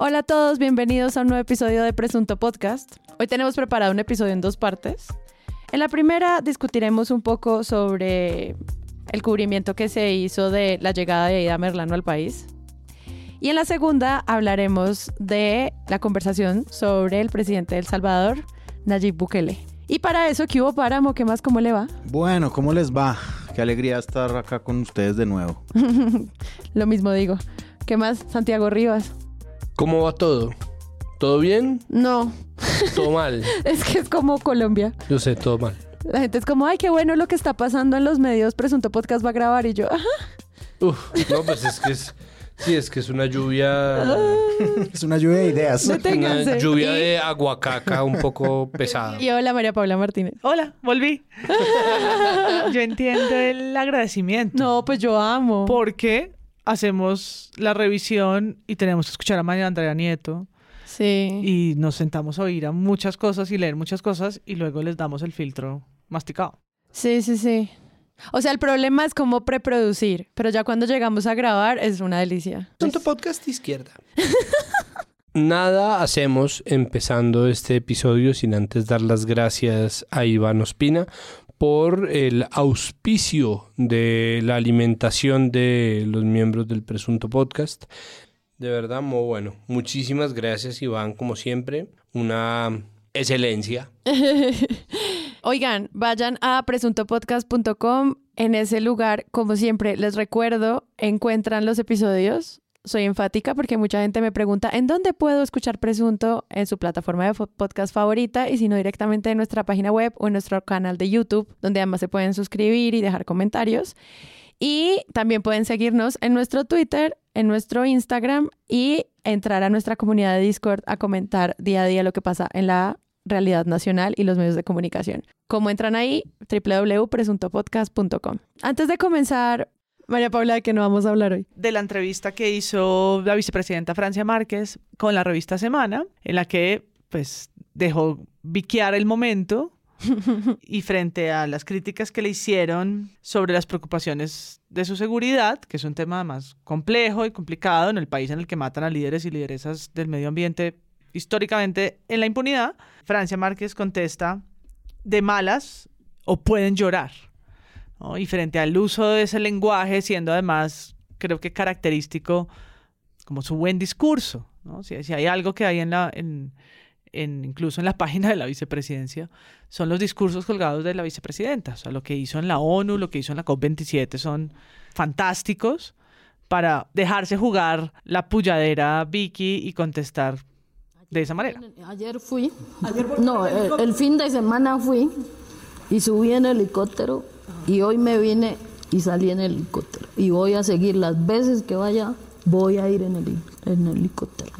Hola a todos, bienvenidos a un nuevo episodio de Presunto Podcast. Hoy tenemos preparado un episodio en dos partes. En la primera discutiremos un poco sobre el cubrimiento que se hizo de la llegada de Aida Merlano al país. Y en la segunda hablaremos de la conversación sobre el presidente de El Salvador, Nayib Bukele. Y para eso, ¿qué hubo Páramo? ¿Qué más? ¿Cómo le va? Bueno, ¿cómo les va? Qué alegría estar acá con ustedes de nuevo. Lo mismo digo. ¿Qué más, Santiago Rivas? ¿Cómo va todo? ¿Todo bien? No, ¿Todo mal? es que es como Colombia. Yo sé, todo mal. La gente es como, ay, qué bueno lo que está pasando en los medios. Presunto Podcast va a grabar. Y yo, ajá. Uf, no, pues es que es... Sí, es que es una lluvia... Es una lluvia de ideas. Deténganse. Una lluvia Y- de aguacaca un poco pesada. Y hola, María Paula Martínez. Hola, volví. Yo entiendo el agradecimiento. No, pues yo amo. Porque hacemos la revisión y tenemos que escuchar a María Andrea Nieto Sí. y nos sentamos a oír a muchas cosas y leer muchas cosas y luego les damos el filtro masticado. Sí, sí, sí. O sea, el problema es cómo preproducir, pero ya cuando llegamos a grabar es una delicia. Tanto podcast de izquierda. Nada hacemos empezando este episodio sin antes dar las gracias a Iván Ospina por el auspicio de la alimentación de los miembros del presunto podcast. De verdad, muy bueno. Muchísimas gracias, Iván, como siempre. Una excelencia. Oigan, vayan a presuntopodcast.com. En ese lugar, como siempre, les recuerdo, encuentran los episodios. Soy enfática porque mucha gente me pregunta en dónde puedo escuchar Presunto en su plataforma de podcast favorita y si no directamente en nuestra página web o en nuestro canal de YouTube, donde además se pueden suscribir y dejar comentarios. Y también pueden seguirnos en nuestro Twitter, en nuestro Instagram y entrar a nuestra comunidad de Discord a comentar día a día lo que pasa en la realidad nacional y los medios de comunicación. ¿Cómo entran ahí? www.presuntopodcast.com. Antes de comenzar, María Paula, ¿de qué no vamos a hablar hoy? De la entrevista que hizo la vicepresidenta Francia Márquez con la revista Semana, en la que pues dejó biquear el momento y frente a las críticas que le hicieron sobre las preocupaciones de su seguridad, que es un tema más complejo y complicado en el país en el que matan a líderes y lideresas del medio ambiente históricamente en la impunidad, Francia Márquez contesta de malas o pueden llorar. ¿No? Y frente al uso de ese lenguaje, siendo además, creo que característico como su buen discurso, ¿no? Si, si hay algo que hay en la, en, en- incluso en la página de la vicepresidencia, son los discursos colgados de la vicepresidenta. O sea, lo que hizo en la ONU, lo que hizo en la COP27 son fantásticos para dejarse jugar la pulladera Vicky y contestar de esa manera. Ayer fui, no, el, el fin de semana fui y subí en helicóptero y hoy me vine y salí en helicóptero y voy a seguir las veces que vaya, voy a ir en, en helicóptero.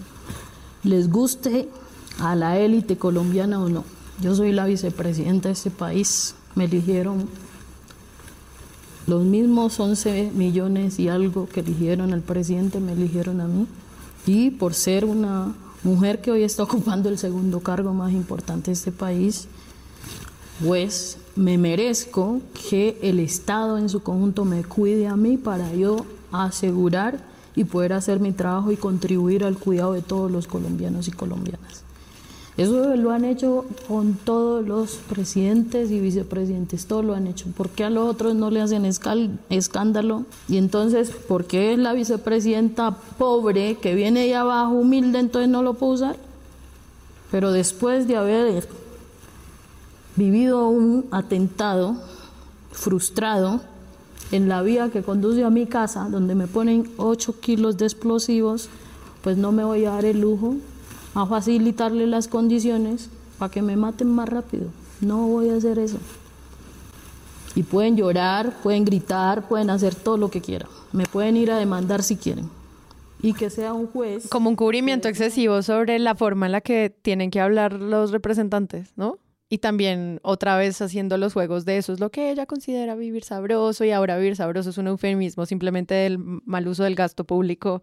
Les guste a la élite colombiana o no. Yo soy la vicepresidenta de este país, me eligieron los mismos 11 millones y algo que eligieron al presidente, me eligieron a mí. Y por ser una mujer que hoy está ocupando el segundo cargo más importante de este país, pues me merezco que el Estado en su conjunto me cuide a mí para yo asegurar y poder hacer mi trabajo y contribuir al cuidado de todos los colombianos y colombianas. Eso lo han hecho con todos los presidentes y vicepresidentes, todos lo han hecho. ¿Por qué a los otros no le hacen escándalo? Y entonces, ¿por qué la vicepresidenta pobre que viene de abajo, humilde, entonces no lo puede usar? Pero después de haber vivido un atentado frustrado en la vía que conduce a mi casa, donde me ponen 8 kilos de explosivos, pues no me voy a dar el lujo a facilitarle las condiciones para que me maten más rápido. No voy a hacer eso. Y pueden llorar, pueden gritar, pueden hacer todo lo que quieran. Me pueden ir a demandar si quieren. Y que sea un juez. Como un cubrimiento excesivo sobre la forma en la que tienen que hablar los representantes, ¿no? Y también otra vez haciendo los juegos de eso es lo que ella considera vivir sabroso y ahora vivir sabroso es un eufemismo simplemente del mal uso del gasto público,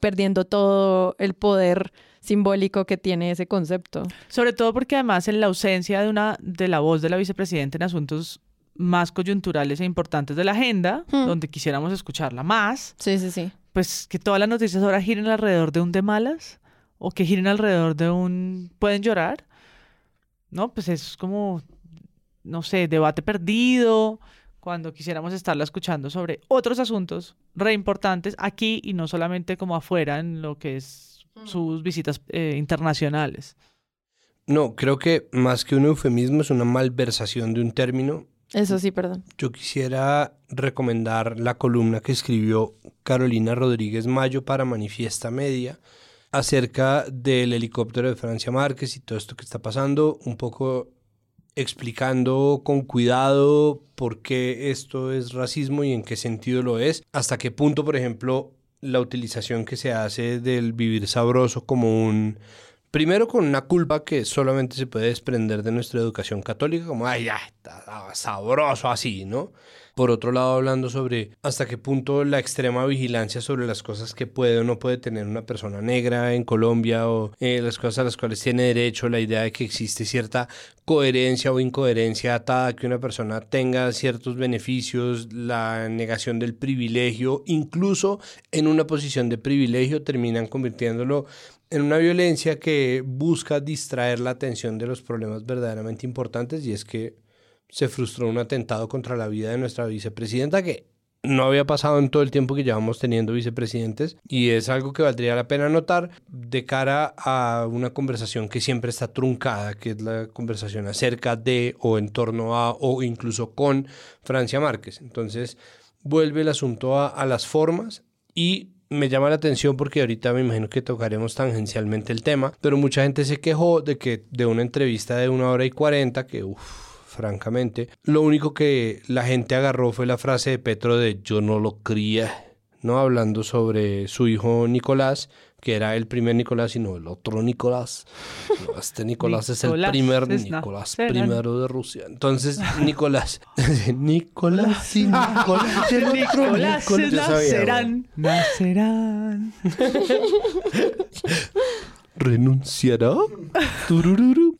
perdiendo todo el poder simbólico que tiene ese concepto. Sobre todo porque además en la ausencia de una de la voz de la vicepresidenta en asuntos más coyunturales e importantes de la agenda, Hmm. donde quisiéramos escucharla más, Sí, sí, sí. pues que todas las noticias ahora giren alrededor de un de malas o que giren alrededor de un pueden llorar, ¿no? Pues es como, no sé, debate perdido, cuando quisiéramos estarla escuchando sobre otros asuntos re importantes aquí y no solamente como afuera en lo que es sus visitas eh, internacionales. No, creo que más que un eufemismo es una malversación de un término. Eso sí, perdón. Yo quisiera recomendar la columna que escribió Carolina Rodríguez Mayo para Manifiesta Media acerca del helicóptero de Francia Márquez y todo esto que está pasando, un poco explicando con cuidado por qué esto es racismo y en qué sentido lo es, hasta qué punto, por ejemplo, la utilización que se hace del vivir sabroso como un... Primero con una culpa que solamente se puede desprender de nuestra educación católica, como, ay, ya, está sabroso así, ¿no? Por otro lado, hablando sobre hasta qué punto la extrema vigilancia sobre las cosas que puede o no puede tener una persona negra en Colombia o eh, las cosas a las cuales tiene derecho, la idea de que existe cierta coherencia o incoherencia atada a que una persona tenga ciertos beneficios, la negación del privilegio, incluso en una posición de privilegio terminan convirtiéndolo en una violencia que busca distraer la atención de los problemas verdaderamente importantes y es que se frustró un atentado contra la vida de nuestra vicepresidenta que no había pasado en todo el tiempo que llevamos teniendo vicepresidentes y es algo que valdría la pena notar de cara a una conversación que siempre está truncada, que es la conversación acerca de o en torno a o incluso con Francia Márquez. Entonces vuelve el asunto a, las formas y me llama la atención porque ahorita me imagino que tocaremos tangencialmente el tema, pero mucha gente se quejó de que de una entrevista de una hora y cuarenta que uff francamente. Lo único que la gente agarró fue la frase de Petro de yo no lo cría, ¿no? Hablando sobre su hijo Nicolás, que era el primer Nicolás y no el otro Nicolás. este Nicolás, es el primer Nicolás primero de Rusia. Entonces, Nicolás, Nicolás y Nicolás, el Nicolás, nacerán, nacerán. ¿Renunciará?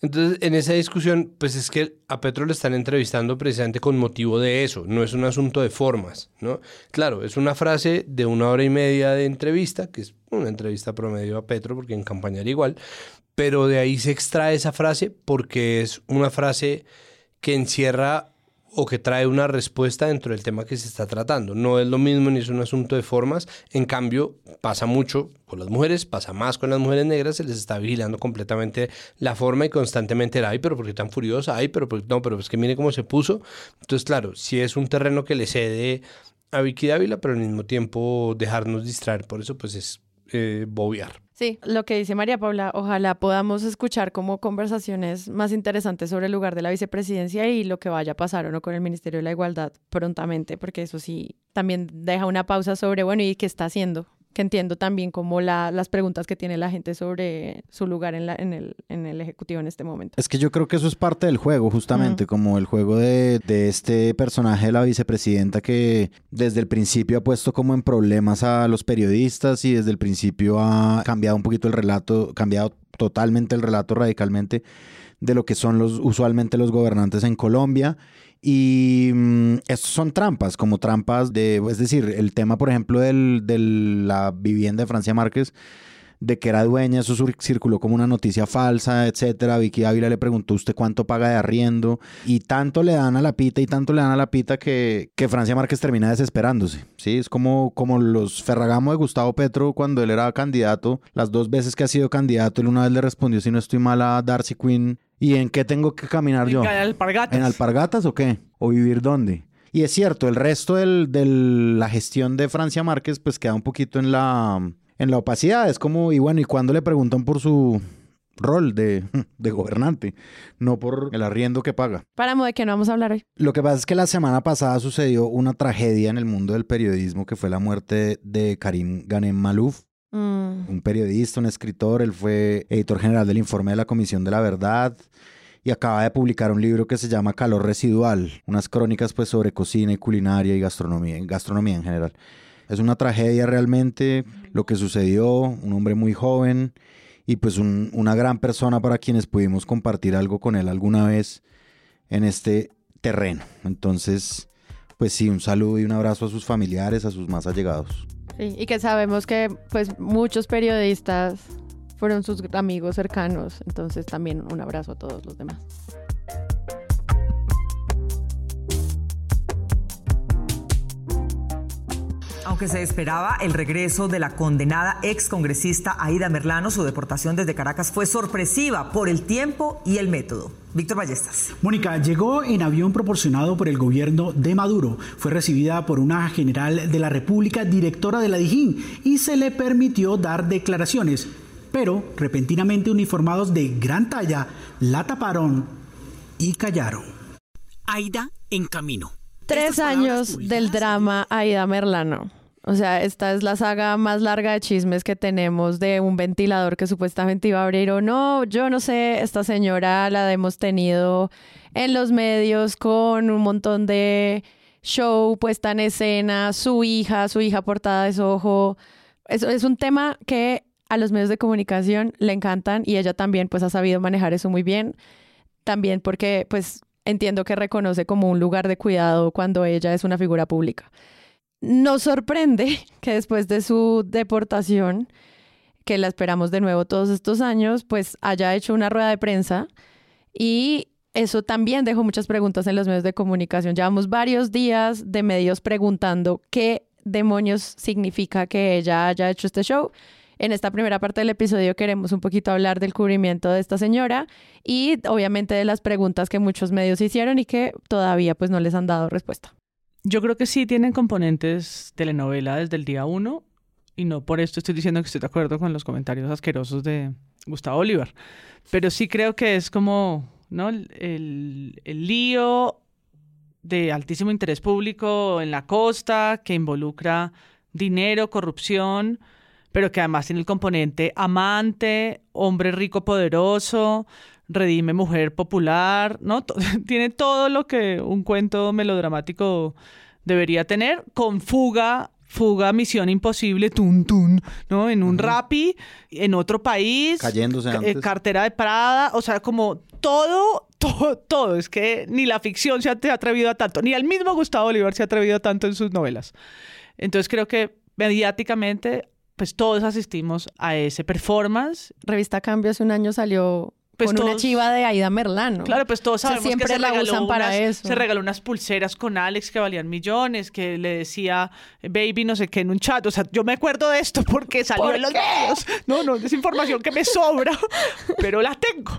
Entonces, en esa discusión, pues es que a Petro le están entrevistando precisamente con motivo de eso, no es un asunto de formas, ¿no? Claro, es una frase de una hora y media de entrevista, que es una entrevista promedio a Petro, porque en campaña era igual, pero de ahí se extrae esa frase porque es una frase que encierra o que trae una respuesta dentro del tema que se está tratando. No es lo mismo ni es un asunto de formas. En cambio, pasa mucho con las mujeres, pasa más con las mujeres negras, se les está vigilando completamente la forma y constantemente, ay, pero ¿por qué tan furiosa? Ay, pero no, pero es que mire cómo se puso. Entonces, claro, si es un terreno que le cede a Vicky Dávila, pero al mismo tiempo dejarnos distraer. Por eso, pues es eh, bobear. Sí, lo que dice María Paula, ojalá podamos escuchar como conversaciones más interesantes sobre el lugar de la vicepresidencia y lo que vaya a pasar o no con el Ministerio de la Igualdad prontamente, porque eso sí también deja una pausa sobre, bueno, ¿y qué está haciendo? Que entiendo también como la, las preguntas que tiene la gente sobre su lugar en, la, en, el, en el Ejecutivo en este momento. Es que yo creo que eso es parte del juego, justamente, como el juego de, de, este personaje de la vicepresidenta que desde el principio ha puesto como en problemas a los periodistas y desde el principio ha cambiado un poquito el relato, cambiado totalmente el relato radicalmente de lo que son los usualmente los gobernantes en Colombia y mm, estos son trampas, como trampas de, es decir, el tema, por ejemplo, de la vivienda de Francia Márquez, de que era dueña, eso circuló como una noticia falsa, etcétera. Vicky Ávila le preguntó usted cuánto paga de arriendo y tanto le dan a la pita y tanto le dan a la pita que, que Francia Márquez termina desesperándose. Sí, es como, como los Ferragamo de Gustavo Petro cuando él era candidato, las dos veces que ha sido candidato, él una vez le respondió si no estoy mal a Darcy Quinn ¿Y en qué tengo que caminar yo? ¿En alpargatas? ¿En alpargatas o qué? ¿O vivir dónde? Y es cierto, el resto de la gestión de Francia Márquez pues queda un poquito en la, en la opacidad. Es como, y bueno, ¿y cuando le preguntan por su rol de, de, gobernante, no por el arriendo que paga. Páramo de que no vamos a hablar hoy. Lo que pasa es que la semana pasada sucedió una tragedia en el mundo del periodismo que fue la muerte de Karim Ghanem Malouf, Mm. Un periodista, un escritor, él fue editor general del informe de la Comisión de la Verdad y acaba de publicar un libro que se llama Calor Residual, unas crónicas pues sobre cocina y culinaria y gastronomía, gastronomía en general. Es una tragedia realmente lo que sucedió, un hombre muy joven y pues una gran persona para quienes pudimos compartir algo con él alguna vez en este terreno. Entonces, pues sí, un saludo y un abrazo a sus familiares, a sus más allegados. Sí, y que sabemos que pues muchos periodistas fueron sus amigos cercanos. Entonces también un abrazo a todos los demás. Aunque se esperaba el regreso de la condenada ex congresista Aida Merlano, su deportación desde Caracas fue sorpresiva por el tiempo y el método. Víctor Ballestas. Mónica llegó en avión proporcionado por el gobierno de Maduro. Fue recibida por una general de la República, directora de la Dijín, y se le permitió dar declaraciones. Pero repentinamente uniformados de gran talla la taparon y callaron. Aida en camino. Tres años del drama Aida Merlano. O sea, esta es la saga más larga de chismes que tenemos de un ventilador que supuestamente iba a abrir o no. Yo no sé, esta señora la hemos tenido en los medios con un montón de show puesta en escena, su hija, su hija portada de su ojo. Eso es un tema que a los medios de comunicación le encantan y ella también pues ha sabido manejar eso muy bien. También porque pues entiendo que reconoce como un lugar de cuidado cuando ella es una figura pública. Nos sorprende que después de su deportación, que la esperamos de nuevo todos estos años, pues haya hecho una rueda de prensa y eso también dejó muchas preguntas en los medios de comunicación. Llevamos varios días de medios preguntando qué demonios significa que ella haya hecho este show. En esta primera parte del episodio queremos un poquito hablar del cubrimiento de esta señora y obviamente de las preguntas que muchos medios hicieron y que todavía pues no les han dado respuesta. Yo creo que sí tienen componentes telenovela desde el día uno y no por esto estoy diciendo que estoy de acuerdo con los comentarios asquerosos de Gustavo Oliver, pero sí creo que es como, ¿no? El, el lío de altísimo interés público en la costa que involucra dinero, corrupción, pero que además tiene el componente amante, hombre rico poderoso, redime mujer popular, ¿no? tiene todo lo que un cuento melodramático debería tener, con fuga, fuga, misión imposible, tun, tun, ¿no? En un rapi, en otro país. Cayéndose eh, antes. Cartera de Prada, o sea, como todo, todo, todo. Es que ni la ficción se ha atrevido a tanto, ni el mismo Gustavo Oliver se ha atrevido a tanto en sus novelas. Entonces creo que mediáticamente, pues todos asistimos a ese performance. Revista Cambio hace un año salió Pues con una todos- chiva de Aida Merlano. Claro, pues todos O sea, sabemos siempre que se la regaló usan para unas- eso. Se regaló unas pulseras con Alex que valían millones, que le decía baby no sé qué en un chat. O sea, yo me acuerdo de esto porque salió ¿Por en los medios. No, no, es información que me sobra, pero la tengo.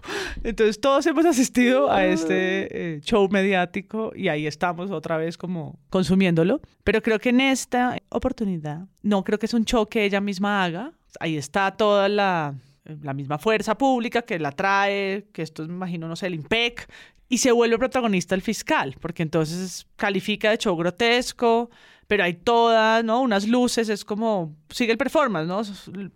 Entonces todos hemos asistido a este eh, show mediático y ahí estamos otra vez como consumiéndolo. Pero creo que en esta oportunidad, no creo que es un show que ella misma haga. Ahí está toda la la misma fuerza pública que la trae, que esto es, me imagino, no sé, el IMPEC, y se vuelve protagonista el fiscal, porque entonces califica de show grotesco, pero hay todas, ¿no? Unas luces, es como, sigue el performance, ¿no?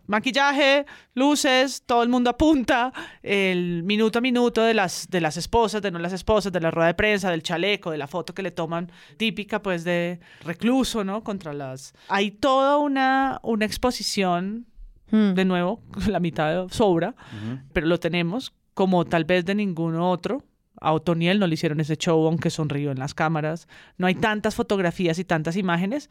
Maquillaje, luces, todo el mundo apunta, el minuto a minuto de las, de las esposas, de no las esposas, de la rueda de prensa, del chaleco, de la foto que le toman, típica pues de recluso, ¿no? Contra las... Hay toda una, una exposición Hmm. de nuevo, la mitad sobra, pero lo tenemos como tal vez de ningún otro. A Otoniel no le hicieron ese show, aunque sonrió en las cámaras. No hay tantas fotografías y tantas imágenes.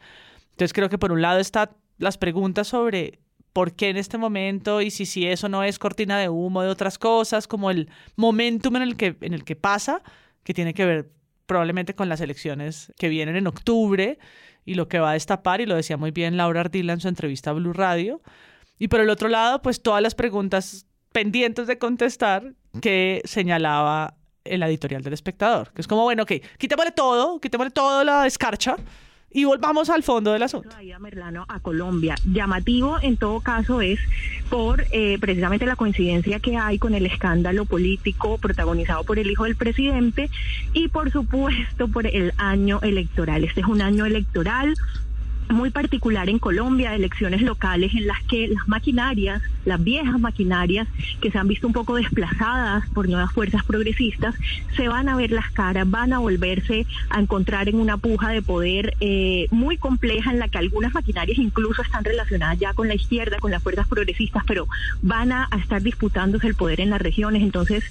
Entonces creo que por un lado están las preguntas sobre por qué en este momento y si, si eso no es cortina de humo de otras cosas, como el momentum en el que, en el que pasa, que tiene que ver probablemente con las elecciones que vienen en octubre y lo que va a destapar, y lo decía muy bien Laura Ardila en su entrevista a Blue Radio. Y por el otro lado, pues todas las preguntas pendientes de contestar que señalaba el editorial del espectador. Que es como, bueno, ok, quitémosle todo, quitémosle toda la escarcha y volvamos al fondo del asunto. Merlano a Colombia. Llamativo en todo caso es por eh, precisamente la coincidencia que hay con el escándalo político protagonizado por el hijo del presidente y por supuesto por el año electoral. Este es un año electoral muy particular en Colombia, elecciones locales en las que las maquinarias, las viejas maquinarias que se han visto un poco desplazadas por nuevas fuerzas progresistas, se van a ver las caras, van a volverse a encontrar en una puja de poder eh, muy compleja en la que algunas maquinarias incluso están relacionadas ya con la izquierda, con las fuerzas progresistas, pero van a, a estar disputándose el poder en las regiones. Entonces,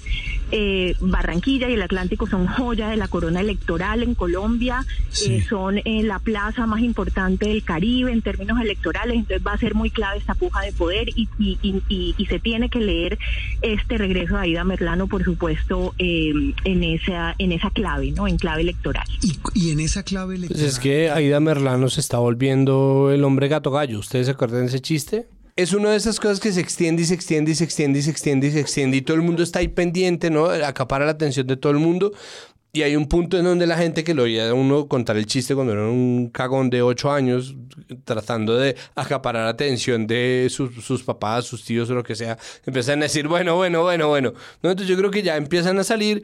eh, Barranquilla y el Atlántico son joya de la corona electoral en Colombia, Sí. eh, son eh, la plaza más importante del Caribe en términos electorales, entonces va a ser muy clave esta puja de poder y, y, se tiene que leer este regreso de Aida Merlano, por supuesto, eh, en esa en esa clave, ¿no? En clave electoral. Y, en esa clave electoral. Pues es que Aida Merlano se está volviendo el hombre gato gallo. ¿Ustedes se acuerdan de ese chiste? es una de esas cosas que se extiende y se extiende y se extiende y se extiende y se extiende y todo el mundo está ahí pendiente, ¿no? Acapara la atención de todo el mundo. Y hay un punto en donde la gente que lo oía a uno contar el chiste cuando era un cagón de ocho años, tratando de acaparar atención de sus, papás, sus tíos o lo que sea, empiezan a decir, bueno, bueno, bueno, bueno. ¿No? Entonces yo creo que ya empiezan a salir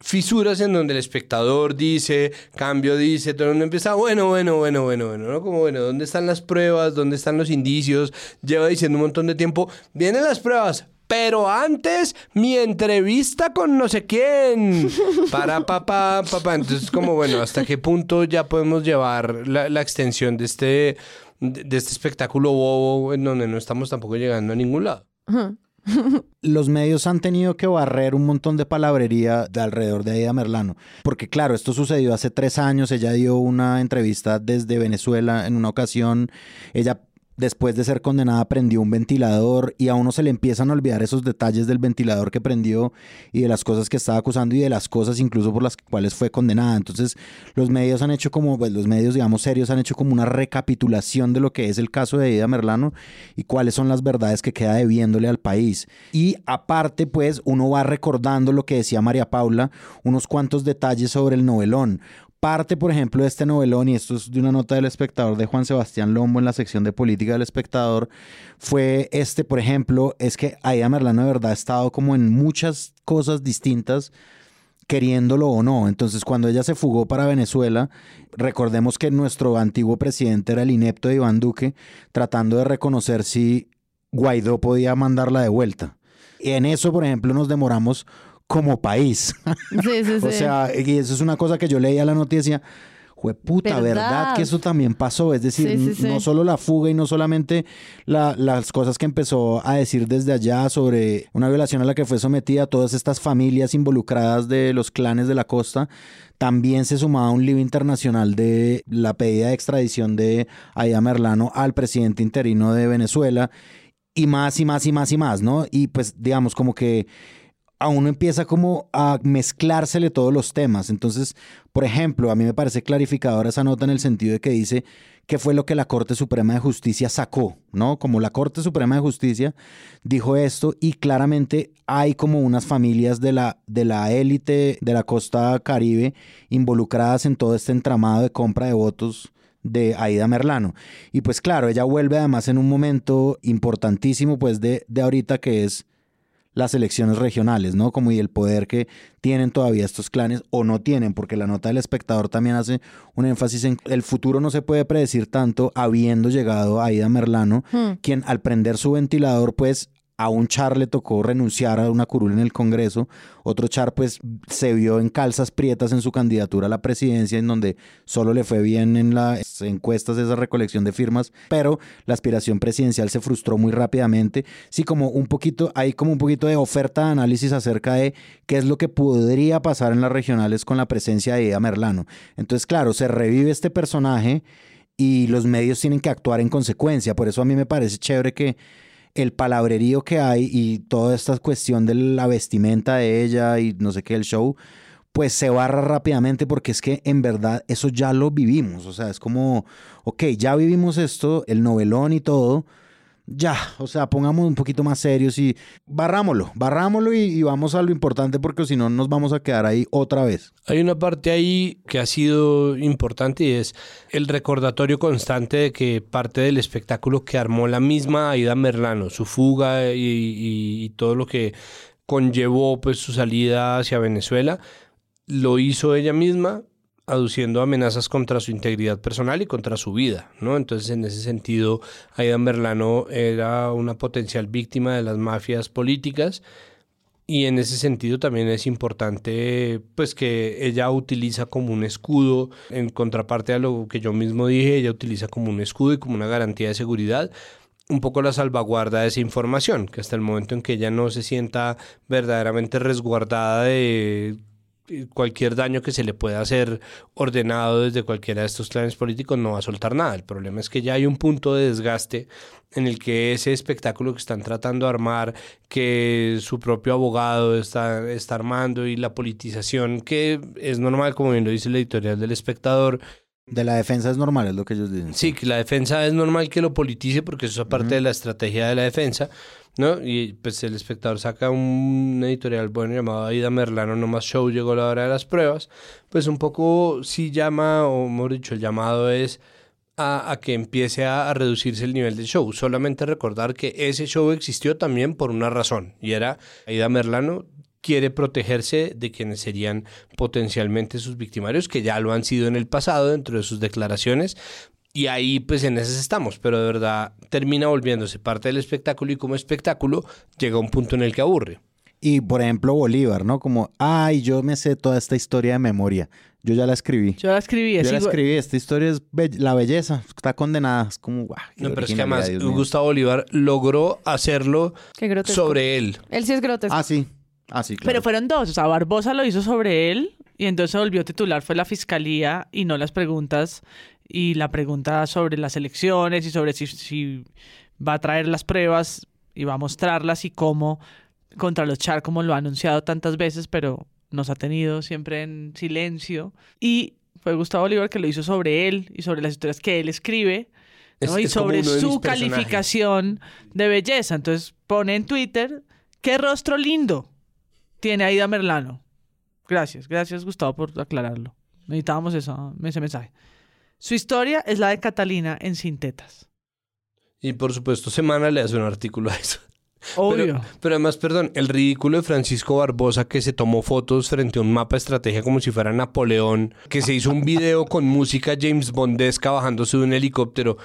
fisuras en donde el espectador dice, cambio dice, todo el mundo empieza, bueno, bueno, bueno, bueno, bueno, ¿no? Como, bueno, ¿dónde están las pruebas? ¿Dónde están los indicios? Lleva diciendo un montón de tiempo, vienen las pruebas, pero antes mi entrevista con no sé quién. Para papá, papá. Entonces, como bueno, ¿hasta qué punto ya podemos llevar la, la extensión de este, de este espectáculo bobo en donde no estamos tampoco llegando a ningún lado? Los medios han tenido que barrer un montón de palabrería de alrededor de Aida Merlano. Porque claro, esto sucedió hace tres años. Ella dio una entrevista desde Venezuela en una ocasión. Ella después de ser condenada prendió un ventilador y a uno se le empiezan a olvidar esos detalles del ventilador que prendió y de las cosas que estaba acusando y de las cosas incluso por las cuales fue condenada. Entonces los medios han hecho como, pues los medios digamos serios han hecho como una recapitulación de lo que es el caso de Ida Merlano y cuáles son las verdades que queda debiéndole al país. Y aparte pues uno va recordando lo que decía María Paula, unos cuantos detalles sobre el novelón parte, por ejemplo, de este novelón, y esto es de una nota del espectador de Juan Sebastián Lombo en la sección de política del espectador, fue este, por ejemplo, es que Aida Merlano de verdad ha estado como en muchas cosas distintas queriéndolo o no. Entonces, cuando ella se fugó para Venezuela, recordemos que nuestro antiguo presidente era el inepto de Iván Duque, tratando de reconocer si Guaidó podía mandarla de vuelta. Y en eso, por ejemplo, nos demoramos como país. Sí, sí, sí. o sea, y eso es una cosa que yo leía la noticia. puta, ¿verdad? que eso también pasó? Es decir, no solo la fuga y no solamente las cosas que empezó a decir desde allá sobre una violación a la que fue sometida todas estas familias involucradas de los clanes de la costa, también se sumaba un libro internacional de la pedida de extradición de Aida Merlano al presidente interino de Venezuela y más y más y más y más, ¿no? Y pues digamos como que a uno empieza como a mezclársele todos los temas. Entonces, por ejemplo, a mí me parece clarificadora esa nota en el sentido de que dice qué fue lo que la Corte Suprema de Justicia sacó, ¿no? Como la Corte Suprema de Justicia dijo esto y claramente hay como unas familias de la de la élite de la costa caribe involucradas en todo este entramado de compra de votos de Aida Merlano. Y pues claro, ella vuelve además en un momento importantísimo pues de, de ahorita que es las elecciones regionales, ¿no? Como y el poder que tienen todavía estos clanes o no tienen, porque la nota del espectador también hace un énfasis en el futuro no se puede predecir tanto habiendo llegado a Aida Merlano, hmm. quien al prender su ventilador pues a un Char le tocó renunciar a una curul en el Congreso. Otro Char, pues, se vio en calzas prietas en su candidatura a la presidencia, en donde solo le fue bien en las encuestas de esa recolección de firmas, pero la aspiración presidencial se frustró muy rápidamente. Sí, como un poquito, hay como un poquito de oferta de análisis acerca de qué es lo que podría pasar en las regionales con la presencia de Ida Merlano. Entonces, claro, se revive este personaje y los medios tienen que actuar en consecuencia. Por eso a mí me parece chévere que el palabrerío que hay y toda esta cuestión de la vestimenta de ella y no sé qué, el show, pues se barra rápidamente porque es que en verdad eso ya lo vivimos. O sea, es como, ok, ya vivimos esto, el novelón y todo, ya, o sea, pongamos un poquito más serios y barrámoslo, barrámoslo y, vamos a lo importante porque si no nos vamos a quedar ahí otra vez. Hay una parte ahí que ha sido importante y es el recordatorio constante de que parte del espectáculo que armó la misma Aida Merlano, su fuga y, y todo lo que conllevó pues su salida hacia Venezuela, lo hizo ella misma aduciendo amenazas contra su integridad personal y contra su vida, ¿no? Entonces, en ese sentido, Aida Merlano era una potencial víctima de las mafias políticas y en ese sentido también es importante pues que ella utiliza como un escudo en contraparte a lo que yo mismo dije, ella utiliza como un escudo y como una garantía de seguridad un poco la salvaguarda de esa información, que hasta el momento en que ella no se sienta verdaderamente resguardada de cualquier daño que se le pueda hacer ordenado desde cualquiera de estos clanes políticos no va a soltar nada. El problema es que ya hay un punto de desgaste en el que ese espectáculo que están tratando de armar, que su propio abogado está, está armando y la politización, que es normal, como bien lo dice la editorial del espectador, de la defensa es normal, es lo que ellos dicen. Sí, que la defensa es normal que lo politice porque eso es parte de la estrategia de la defensa, ¿no? Y pues el espectador saca un editorial bueno llamado Aida Merlano, no más show, llegó la hora de las pruebas. Pues un poco sí llama, o mejor dicho, el llamado es a, a que empiece a, reducirse el nivel del show. Solamente recordar que ese show existió también por una razón, y era Aida Merlano quiere protegerse de quienes serían potencialmente sus victimarios, que ya lo han sido en el pasado dentro de sus declaraciones. Y ahí pues en esas estamos, pero de verdad termina volviéndose parte del espectáculo y como espectáculo llega un punto en el que aburre. Y por ejemplo Bolívar, ¿no? Como, ay, yo me sé toda esta historia de memoria. Yo ya la escribí. Yo la escribí. Yo la escribí. Esta historia es la belleza. Está condenada. Es como, guau. No, pero es que además Gustavo Bolívar logró hacerlo sobre él. Él sí es grotesco. Ah, sí. Ah, sí, claro. Pero fueron dos, o sea, Barbosa lo hizo sobre él y entonces se volvió titular, fue la fiscalía y no las preguntas, y la pregunta sobre las elecciones y sobre si, si va a traer las pruebas y va a mostrarlas y cómo contra los Char, como lo ha anunciado tantas veces, pero nos ha tenido siempre en silencio. Y fue Gustavo Bolívar que lo hizo sobre él y sobre las historias que él escribe. ¿no? y sobre su calificación de belleza. Entonces pone en Twitter, qué rostro lindo tiene Aida Merlano. Gracias, gracias Gustavo por aclararlo. Necesitábamos eso, ese mensaje. Su historia es la de Catalina en Sintetas. Y por supuesto, Semana le hace un artículo a eso. Obvio. Pero, pero, además, perdón, el ridículo de Francisco Barbosa que se tomó fotos frente a un mapa de estrategia como si fuera Napoleón, que se hizo un video con música James Bondesca bajándose de un helicóptero.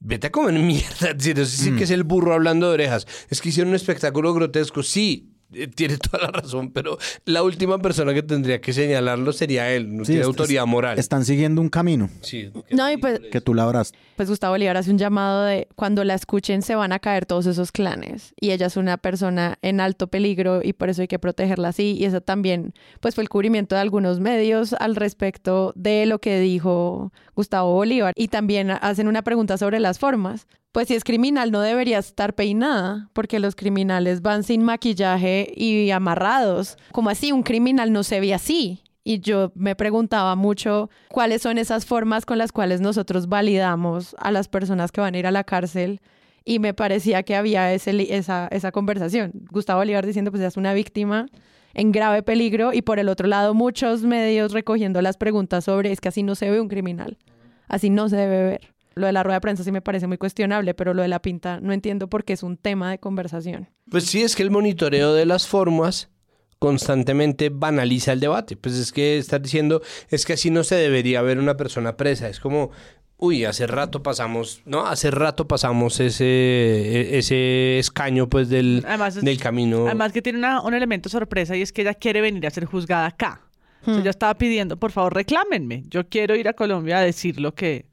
Vete a comer mierda. Sí que es el burro hablando de orejas. Es que hicieron un espectáculo grotesco. Sí, tiene toda la razón, pero la última persona que tendría que señalarlo sería él, no tiene autoridad moral. Están siguiendo un camino. Sí. No, y pues, que tú labras. Pues Gustavo Bolívar hace un llamado de cuando la escuchen se van a caer todos esos clanes y ella es una persona en alto peligro y por eso hay que protegerla así y eso también pues fue el cubrimiento de algunos medios al respecto de lo que dijo Gustavo Bolívar y también hacen una pregunta sobre las formas pues si es criminal no debería estar peinada, porque los criminales van sin maquillaje y amarrados. Como así, un criminal no se ve así. Y yo me preguntaba mucho cuáles son esas formas con las cuales nosotros validamos a las personas que van a ir a la cárcel. Y me parecía que había ese, esa, esa conversación. Gustavo Olivar diciendo, pues es una víctima en grave peligro. Y por el otro lado, muchos medios recogiendo las preguntas sobre, es que así no se ve un criminal. Así no se debe ver. Lo de la rueda de prensa sí me parece muy cuestionable, pero lo de la pinta no entiendo por qué es un tema de conversación. Pues sí, es que el monitoreo de las formas constantemente banaliza el debate. Pues es que estás diciendo, es que así no se debería ver una persona presa. Es como, uy, hace rato pasamos, ¿no? Hace rato pasamos ese, e, ese escaño, pues, del, del camino. Además que tiene una, un elemento sorpresa y es que ella quiere venir a ser juzgada acá. O sea, ella estaba pidiendo, por favor, reclámenme. Yo quiero ir a Colombia a decir lo que,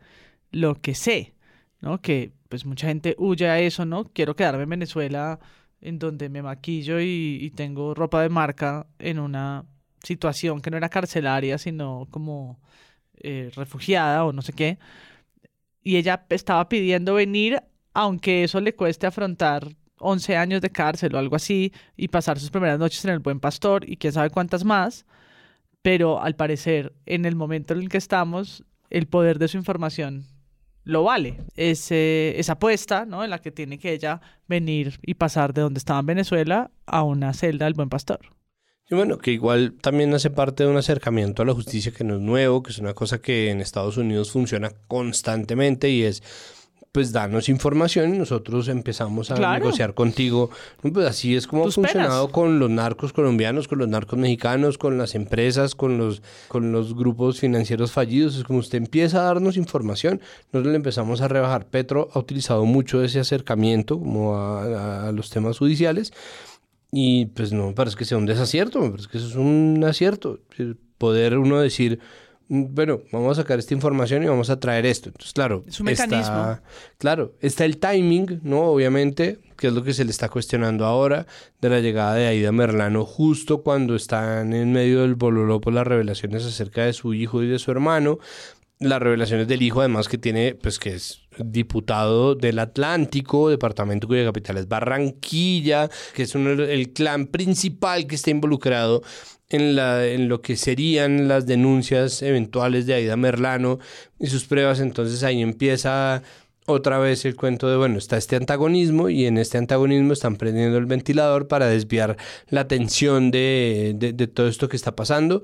lo que sé, ¿no? Que pues mucha gente huye a eso, ¿no? Quiero quedarme en Venezuela en donde me maquillo y, tengo ropa de marca en una situación que no era carcelaria, sino como eh, refugiada o no sé qué. Y ella estaba pidiendo venir, aunque eso le cueste afrontar 11 años de cárcel o algo así, y pasar sus primeras noches en el Buen Pastor y quién sabe cuántas más. Pero al parecer, en el momento en el que estamos, el poder de su información lo vale. Esa apuesta, ¿no? En la que tiene que ella venir y pasar de donde estaba en Venezuela a una celda del Buen Pastor. Y bueno, que igual también hace parte de un acercamiento a la justicia que no es nuevo, que es una cosa que en Estados Unidos funciona constantemente y es pues danos información y nosotros empezamos a negociar contigo. Pues así es como ha funcionado con los narcos colombianos, con los narcos mexicanos, con las empresas, con los, con los grupos financieros fallidos. Es como usted empieza a darnos información, nosotros le empezamos a rebajar. Petro ha utilizado mucho ese acercamiento como a, a los temas judiciales y pues no me parece que sea un desacierto, me parece que eso es un acierto. Poder uno decir bueno, vamos a sacar esta información y vamos a traer esto. Entonces, claro, es un mecanismo. claro, está el timing, ¿no? Obviamente, que es lo que se le está cuestionando ahora, de la llegada de Aida Merlano, justo cuando están en medio del bololo por las revelaciones acerca de su hijo y de su hermano. Las revelaciones del hijo, además, que tiene, pues que es diputado del Atlántico, departamento cuya capital es Barranquilla, que es el clan principal que está involucrado en, la, en lo que serían las denuncias eventuales de Aida Merlano y sus pruebas. Entonces ahí empieza otra vez el cuento de, bueno, está este antagonismo y en este antagonismo están prendiendo el ventilador para desviar la atención de, de, todo esto que está pasando.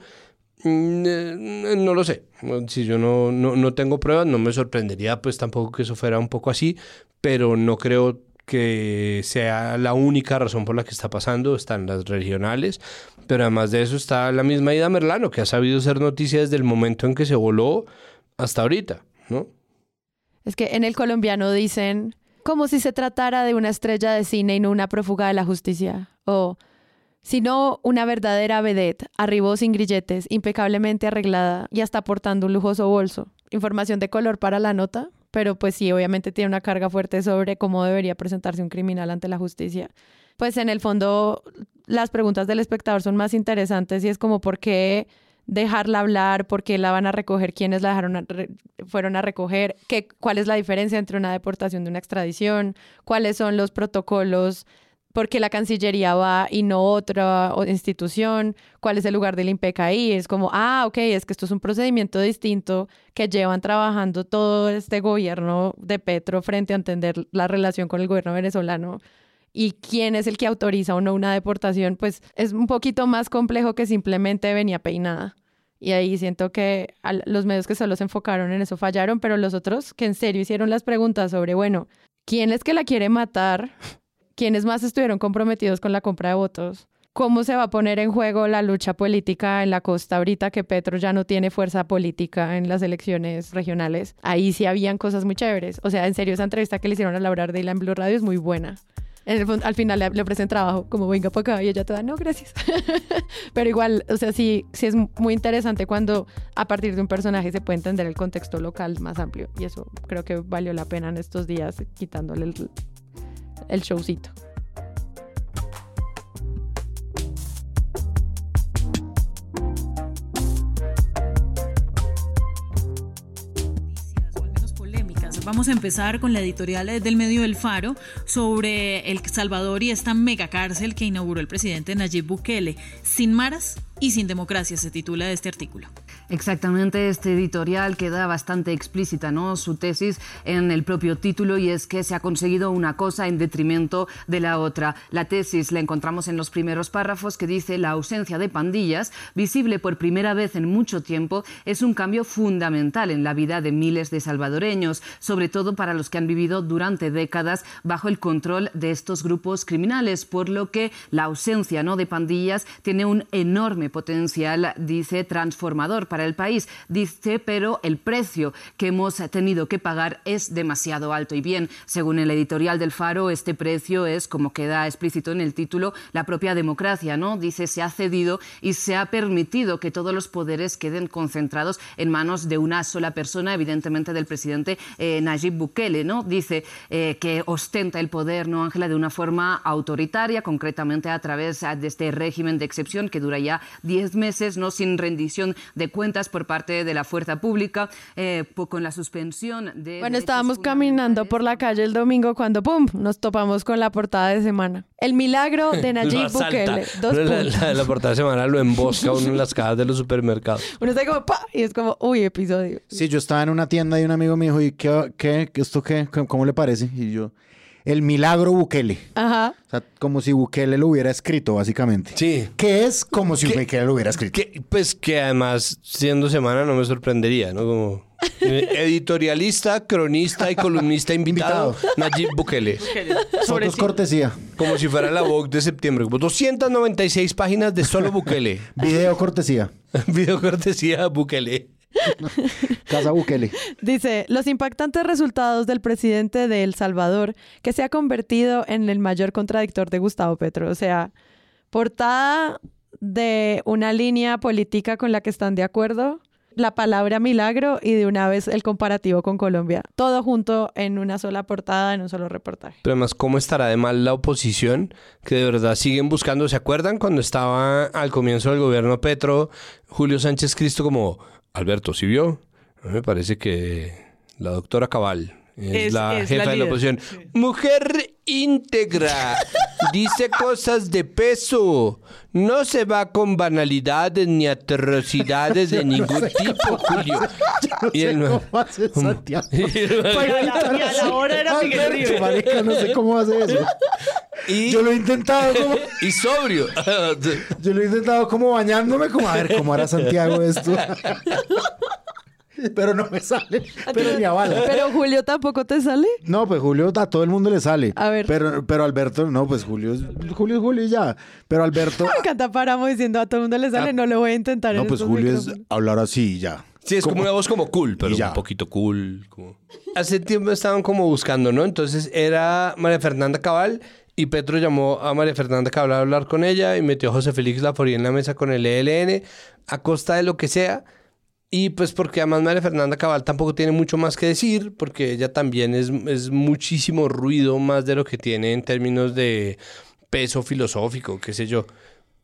Mm, eh, no lo sé. Si yo no, no, no tengo pruebas, no me sorprendería pues tampoco que eso fuera un poco así, pero no creo que sea la única razón por la que está pasando, están las regionales, pero además de eso está la misma Ida Merlano, que ha sabido ser noticia desde el momento en que se voló hasta ahorita, ¿no? Es que en el colombiano dicen como si se tratara de una estrella de cine y no una prófuga de la justicia, o sino una verdadera vedette, arribó sin grilletes, impecablemente arreglada y hasta portando un lujoso bolso. Información de color para la nota, pero pues sí, obviamente tiene una carga fuerte sobre cómo debería presentarse un criminal ante la justicia. Pues en el fondo las preguntas del espectador son más interesantes y es como por qué dejarla hablar, por qué la van a recoger, quiénes la dejaron fueron a recoger, qué, cuál es la diferencia entre una deportación y una extradición, cuáles son los protocolos porque la Cancillería va y no otra institución, cuál es el lugar del IMPEC ahí, es como, ah, ok, es que esto es un procedimiento distinto que llevan trabajando todo este gobierno de Petro frente a entender la relación con el gobierno venezolano y quién es el que autoriza o no una deportación, pues es un poquito más complejo que simplemente venía peinada. Y ahí siento que los medios que solo se enfocaron en eso fallaron, pero los otros que en serio hicieron las preguntas sobre, bueno, ¿quién es que la quiere matar? Quiénes más estuvieron comprometidos con la compra de votos, cómo se va a poner en juego la lucha política en la costa ahorita que Petro ya no tiene fuerza política en las elecciones regionales. Ahí sí habían cosas muy chéveres. O sea, en serio, esa entrevista que le hicieron a Laura Ardila en Blue Radio es muy buena. al final le, le, ofrecen trabajo, como venga para acá, y ella te da, no, gracias. Pero igual, o sea, sí, sí es muy interesante cuando a partir de un personaje se puede entender el contexto local más amplio. Y eso creo que valió la pena en estos días, quitándole el, el showcito. Vamos a empezar con la editorial del medio El Faro sobre El Salvador y esta mega cárcel que inauguró el presidente Nayib Bukele. Sin maras y sin democracia se titula este artículo. Exactamente, este editorial queda bastante explícita, ¿no? Su tesis en el propio título y es que se ha conseguido una cosa en detrimento de la otra. La tesis la encontramos en los primeros párrafos que dice la ausencia de pandillas, visible por primera vez en mucho tiempo, es un cambio fundamental en la vida de miles de salvadoreños, sobre todo para los que han vivido durante décadas bajo el control de estos grupos criminales, por lo que la ausencia ¿no? de pandillas tiene un enorme potencial, dice, transformador para el país. Dice, pero el precio que hemos tenido que pagar es demasiado alto. Y bien, según el editorial del Faro, este precio es, como queda explícito en el título, la propia democracia, ¿no? Dice, se ha cedido y se ha permitido que todos los poderes queden concentrados en manos de una sola persona, evidentemente del presidente eh, Bukele, ¿no? Dice eh, que ostenta el poder, ¿no, Ángela?, de una forma autoritaria, concretamente a través de este régimen de excepción que dura ya 10 meses, no sin rendición de cuentas por parte de la fuerza pública, eh, con la suspensión de... Bueno, estábamos caminando por la calle el domingo cuando, ¡pum!, nos topamos con la portada de semana. El milagro de Nayib Bukele. Dos la, la, portada de semana lo embosca uno en las cajas de los supermercados. Uno está como, ¡pa! Y es como, uy, episodio. Sí, yo estaba en una tienda y un amigo me dijo, ¿y qué, qué, esto qué? ¿Cómo le parece? Y yo... El milagro Bukele. Ajá. O sea, como si Bukele lo hubiera escrito, básicamente. Sí. ¿Qué es como si Bukele lo hubiera escrito? pues que además, siendo semana, no me sorprendería, ¿no? Como eh, editorialista, cronista y columnista invitado, Nayib Bukele. Fotos cortesía. Como si fuera la Vogue de septiembre. 296 páginas de solo Bukele. Video cortesía. Video cortesía Bukele. Casa Bukele. Dice, los impactantes resultados del presidente de El Salvador, que se ha convertido en el mayor contradictor de Gustavo Petro. O sea, portada de una línea política con la que están de acuerdo, la palabra milagro y de una vez el comparativo con Colombia. Todo junto en una sola portada, en un solo reportaje. Pero además, ¿cómo estará de mal la oposición? Que de verdad siguen buscando. ¿Se acuerdan cuando estaba al comienzo del gobierno Petro, Julio Sánchez Cristo como, Alberto, ¿sí vio? A mí me parece que la doctora Cabal es, Es- la es jefa la de la oposición. sí. Mujer íntegra, dice cosas de peso, no se va con banalidades ni atrocidades de ningún tipo, Julio. Y el man- ¿Cómo hace Santiago? Y a la- y a la hora era Miguel Alberto, Uribe. marica, no sé cómo hace eso. Y, Yo lo he intentado como... y sobrio. Yo lo he intentado como bañándome, como a ver cómo hará Santiago esto. Pero no me sale. Pero ni a bala. Pero Julio tampoco te sale. No, pues Julio a todo el mundo le sale. A ver. Pero, pero Alberto, no, pues Julio es Julio es Julio y ya. Pero Alberto, Me encanta paramos diciendo a todo el mundo le sale, no lo voy a intentar. no, en pues Julio es hablar así y ya. Sí, es como, una voz como cool, pero ya. un poquito cool. como- Hace tiempo estaban como buscando, ¿no? Entonces era María Fernanda Cabal y Petro llamó a María Fernanda Cabal a hablar con ella y metió a José Félix Laforía en la mesa con el ELN a costa de lo que sea. Y pues porque además María Fernanda Cabal tampoco tiene mucho más que decir, porque ella también es, es muchísimo ruido más de lo que tiene en términos de peso filosófico, qué sé yo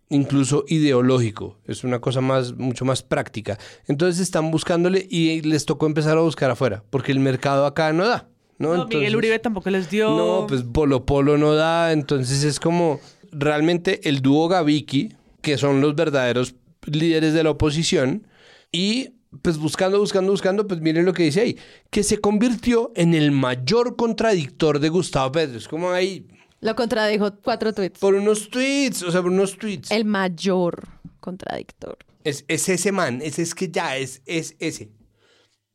incluso ideológico. Es una cosa más, mucho más práctica. Entonces están buscándole y les tocó empezar a buscar afuera, porque el mercado acá no da. No, No, Entonces- Miguel Uribe tampoco les dio. No, pues Polo Polo no da. Entonces es como realmente el dúo Gaviki, que son los verdaderos líderes de la oposición, y pues buscando, buscando, buscando, pues miren lo que dice ahí, que se convirtió en el mayor contradictor de Gustavo Petro. Es como ahí, Lo contradijo cuatro tweets. por unos tweets, o sea, por unos tweets. El mayor contradictor. Es, es ese man, ese es que ya es, es ese.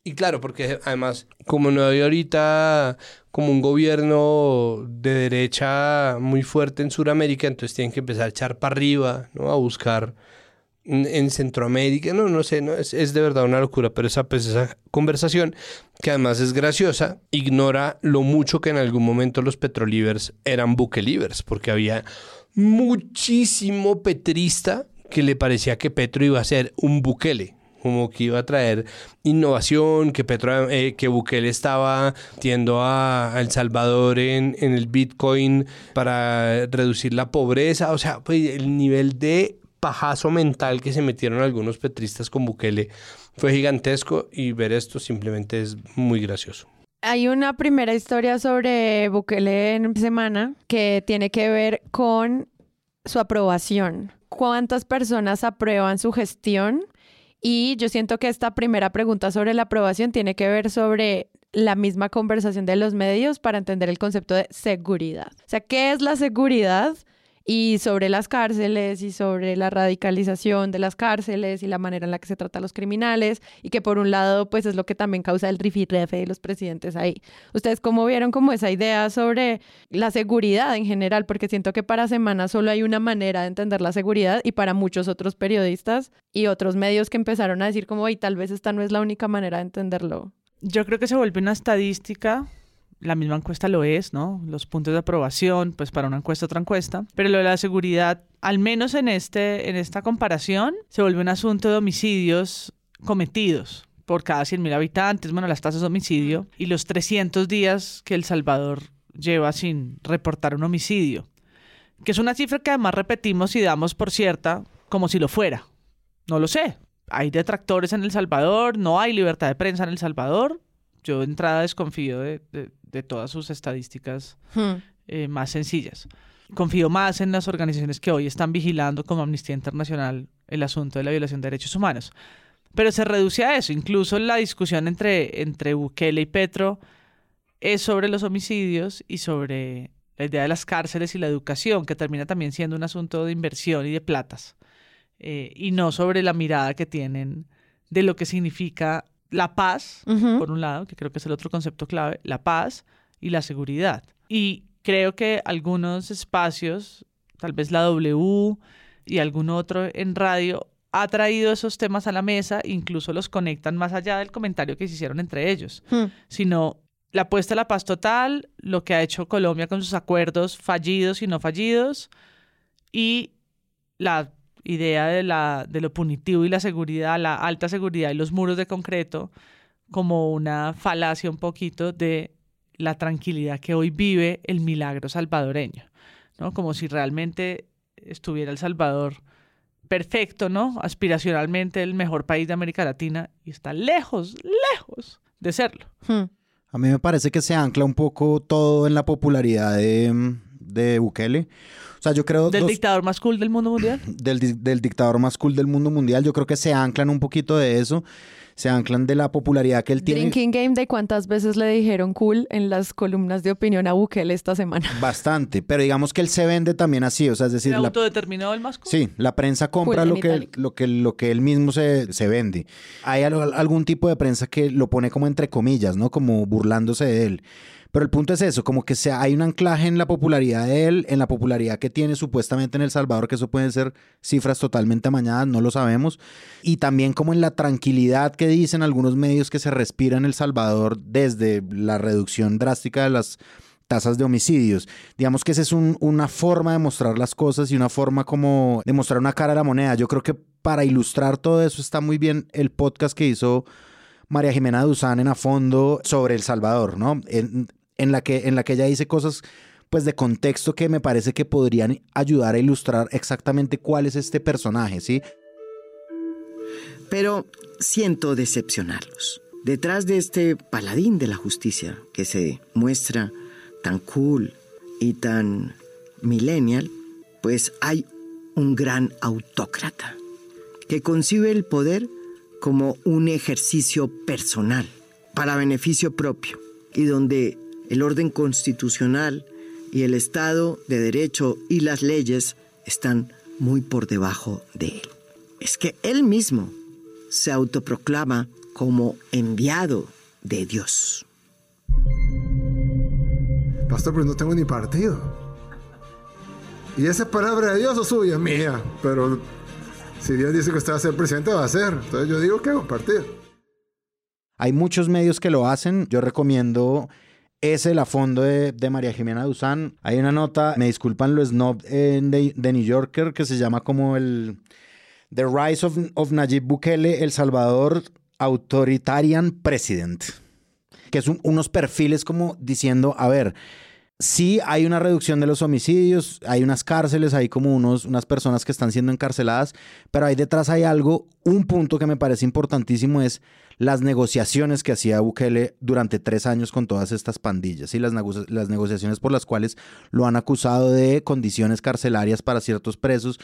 Y claro, porque además, como no hay ahorita como un gobierno de derecha muy fuerte en Sudamérica, entonces tienen que empezar a echar para arriba, ¿no? A buscar en, en Centroamérica, no, no sé, no, es, es de verdad una locura, pero esa, pues, esa conversación, que además es graciosa, ignora lo mucho que en algún momento los petrolivers eran buquelivers, porque había muchísimo petrista que le parecía que Petro iba a ser un Bukele, como que iba a traer innovación, que Petro, eh, que Bukele estaba tiendo a, El Salvador en, en el Bitcoin para reducir la pobreza, o sea, pues el nivel de pajazo mental que se metieron algunos petristas con Bukele fue gigantesco y ver esto simplemente es muy gracioso. Hay una primera historia sobre Bukele en semana que tiene que ver con su aprobación. ¿Cuántas personas aprueban su gestión? Y yo siento que esta primera pregunta sobre la aprobación tiene que ver sobre la misma conversación de los medios para entender el concepto de seguridad. O sea, ¿qué es la seguridad? Y sobre las cárceles y sobre la radicalización de las cárceles y la manera en la que se trata a los criminales y que por un lado pues es lo que también causa el rifirrefe de los presidentes ahí. ¿Ustedes cómo vieron como esa idea sobre la seguridad en general? Porque siento que para Semana solo hay una manera de entender la seguridad y para muchos otros periodistas y otros medios que empezaron a decir como, y tal vez esta no es la única manera de entenderlo. Yo creo que se vuelve una estadística. La misma encuesta lo es, ¿no? Los puntos de aprobación, pues para una encuesta, otra encuesta. Pero lo de la seguridad, al menos en, este, en esta comparación, se vuelve un asunto de homicidios cometidos por cada 100.000 habitantes, bueno, las tasas de homicidio, y los 300 días que El Salvador lleva sin reportar un homicidio. Que es una cifra que además repetimos y damos por cierta como si lo fuera. No lo sé. Hay detractores en El Salvador, no hay libertad de prensa en El Salvador. Yo de entrada desconfío de, de- de todas sus estadísticas Hmm. eh, más sencillas. Confío más en las organizaciones que hoy están vigilando como Amnistía Internacional el asunto de la violación de derechos humanos. Pero se reduce a eso. Incluso la discusión entre, entre Bukele y Petro es sobre los homicidios y sobre la idea de las cárceles y la educación, que termina también siendo un asunto de inversión y de platas. Eh, y no sobre la mirada que tienen de lo que significa la paz, por un lado, que creo que es el otro concepto clave, la paz y la seguridad. Y creo que algunos espacios, tal vez la W y algún otro en radio, ha traído esos temas a la mesa, incluso los conectan más allá del comentario que se hicieron entre ellos, Hmm. sino la apuesta a la paz total, lo que ha hecho Colombia con sus acuerdos fallidos y no fallidos, y la idea de, la, de lo punitivo y la seguridad, la alta seguridad y los muros de concreto, como una falacia un poquito de la tranquilidad que hoy vive el milagro salvadoreño, ¿no? Como si realmente estuviera El Salvador perfecto, ¿no? Aspiracionalmente el mejor país de América Latina y está lejos, lejos de serlo. Hmm. A mí me parece que se ancla un poco todo en la popularidad de, de Bukele. O sea, yo creo... ¿Del dos- dictador más cool del mundo mundial? del, del dictador más cool del mundo mundial. Yo creo que se anclan un poquito de eso. Se anclan de la popularidad que él tiene. Drinking Game de cuántas veces le dijeron cool en las columnas de opinión a Bukele esta semana. Bastante. Pero digamos que él se vende también así. O sea, es ¿Se decir, la, autodeterminó el más cool? Sí, la prensa compra Cool lo que, lo, que, lo que él mismo se, se vende. Hay al- algún tipo de prensa que lo pone como entre comillas, ¿no? Como burlándose de él. Pero el punto es eso, como que se, hay un anclaje en la popularidad de él, en la popularidad que tiene supuestamente en El Salvador, que eso pueden ser cifras totalmente amañadas, no lo sabemos. Y también como en la tranquilidad que dicen algunos medios que se respira en El Salvador desde la reducción drástica de las tasas de homicidios. Digamos que esa es un- una forma de mostrar las cosas y una forma como de mostrar una cara a la moneda. Yo creo que para ilustrar todo eso está muy bien el podcast que hizo María Jimena Duzán en A Fondo sobre El Salvador, ¿no? En, en la, que, en la que ella dice cosas pues de contexto que me parece que podrían ayudar a ilustrar exactamente cuál es este personaje, ¿sí? Pero siento decepcionarlos. Detrás de este paladín de la justicia que se muestra tan cool y tan millennial, pues hay un gran autócrata que concibe el poder como un ejercicio personal para beneficio propio y donde el orden constitucional y el Estado de Derecho y las leyes están muy por debajo de él. Es que él mismo se autoproclama como enviado de Dios. Pastor, pero no tengo ni partido. Y esa es palabra de Dios o suya, mía. Pero si Dios dice que usted va a ser presidente, va a ser. Entonces yo digo que hago partido. Hay muchos medios que lo hacen. Yo recomiendo ese, el a fondo de, de María Jimena Duzán. Hay una nota, me disculpan lo snob, eh, de, New Yorker que se llama como el The Rise of, Nayib Bukele, El Salvador Authoritarian President. Que es un- unos perfiles como diciendo, a ver, sí hay una reducción de los homicidios, hay unas cárceles, hay como unos, unas personas que están siendo encarceladas, pero ahí detrás hay algo, un punto que me parece importantísimo es las negociaciones que hacía Bukele durante tres años con todas estas pandillas y las, las negociaciones por las cuales lo han acusado de condiciones carcelarias para ciertos presos.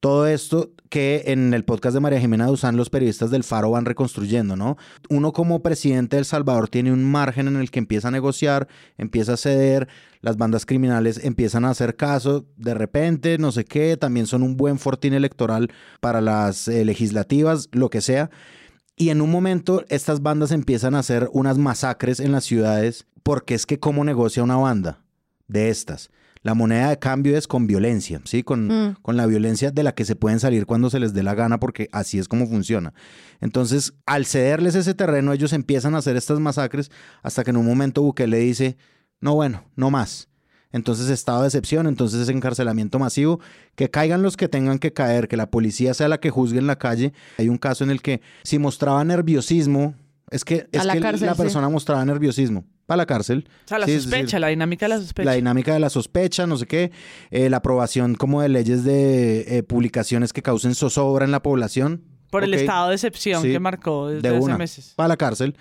Todo esto que en el podcast de María Jimena Duzán los periodistas del Faro van reconstruyendo, ¿no? Uno como presidente de Salvador tiene un margen en el que empieza a negociar, empieza a ceder, las bandas criminales empiezan a hacer caso, de repente, no sé qué, también son un buen fortín electoral para las eh, legislativas, lo que sea. Y en un momento estas bandas empiezan a hacer unas masacres en las ciudades porque es que cómo negocia una banda de estas. La moneda de cambio es con violencia, ¿sí? Con, Mm. con la violencia de la que se pueden salir cuando se les dé la gana porque así es como funciona. Entonces, al cederles ese terreno, ellos empiezan a hacer estas masacres hasta que en un momento Bukele dice, no, bueno, no más. Entonces, estado de excepción, entonces encarcelamiento masivo, que caigan los que tengan que caer, que la policía sea la que juzgue en la calle. Hay un caso en el que si mostraba nerviosismo, es que, es la que cárcel, la sí. persona mostraba nerviosismo para la cárcel. O sea, la Sí, sospecha, decir, la dinámica de la sospecha. la dinámica de la sospecha, no sé qué, eh, la aprobación como de leyes de eh, publicaciones que causen zozobra en la población. Por el estado de excepción Sí, que marcó desde de hace una, meses. para la cárcel.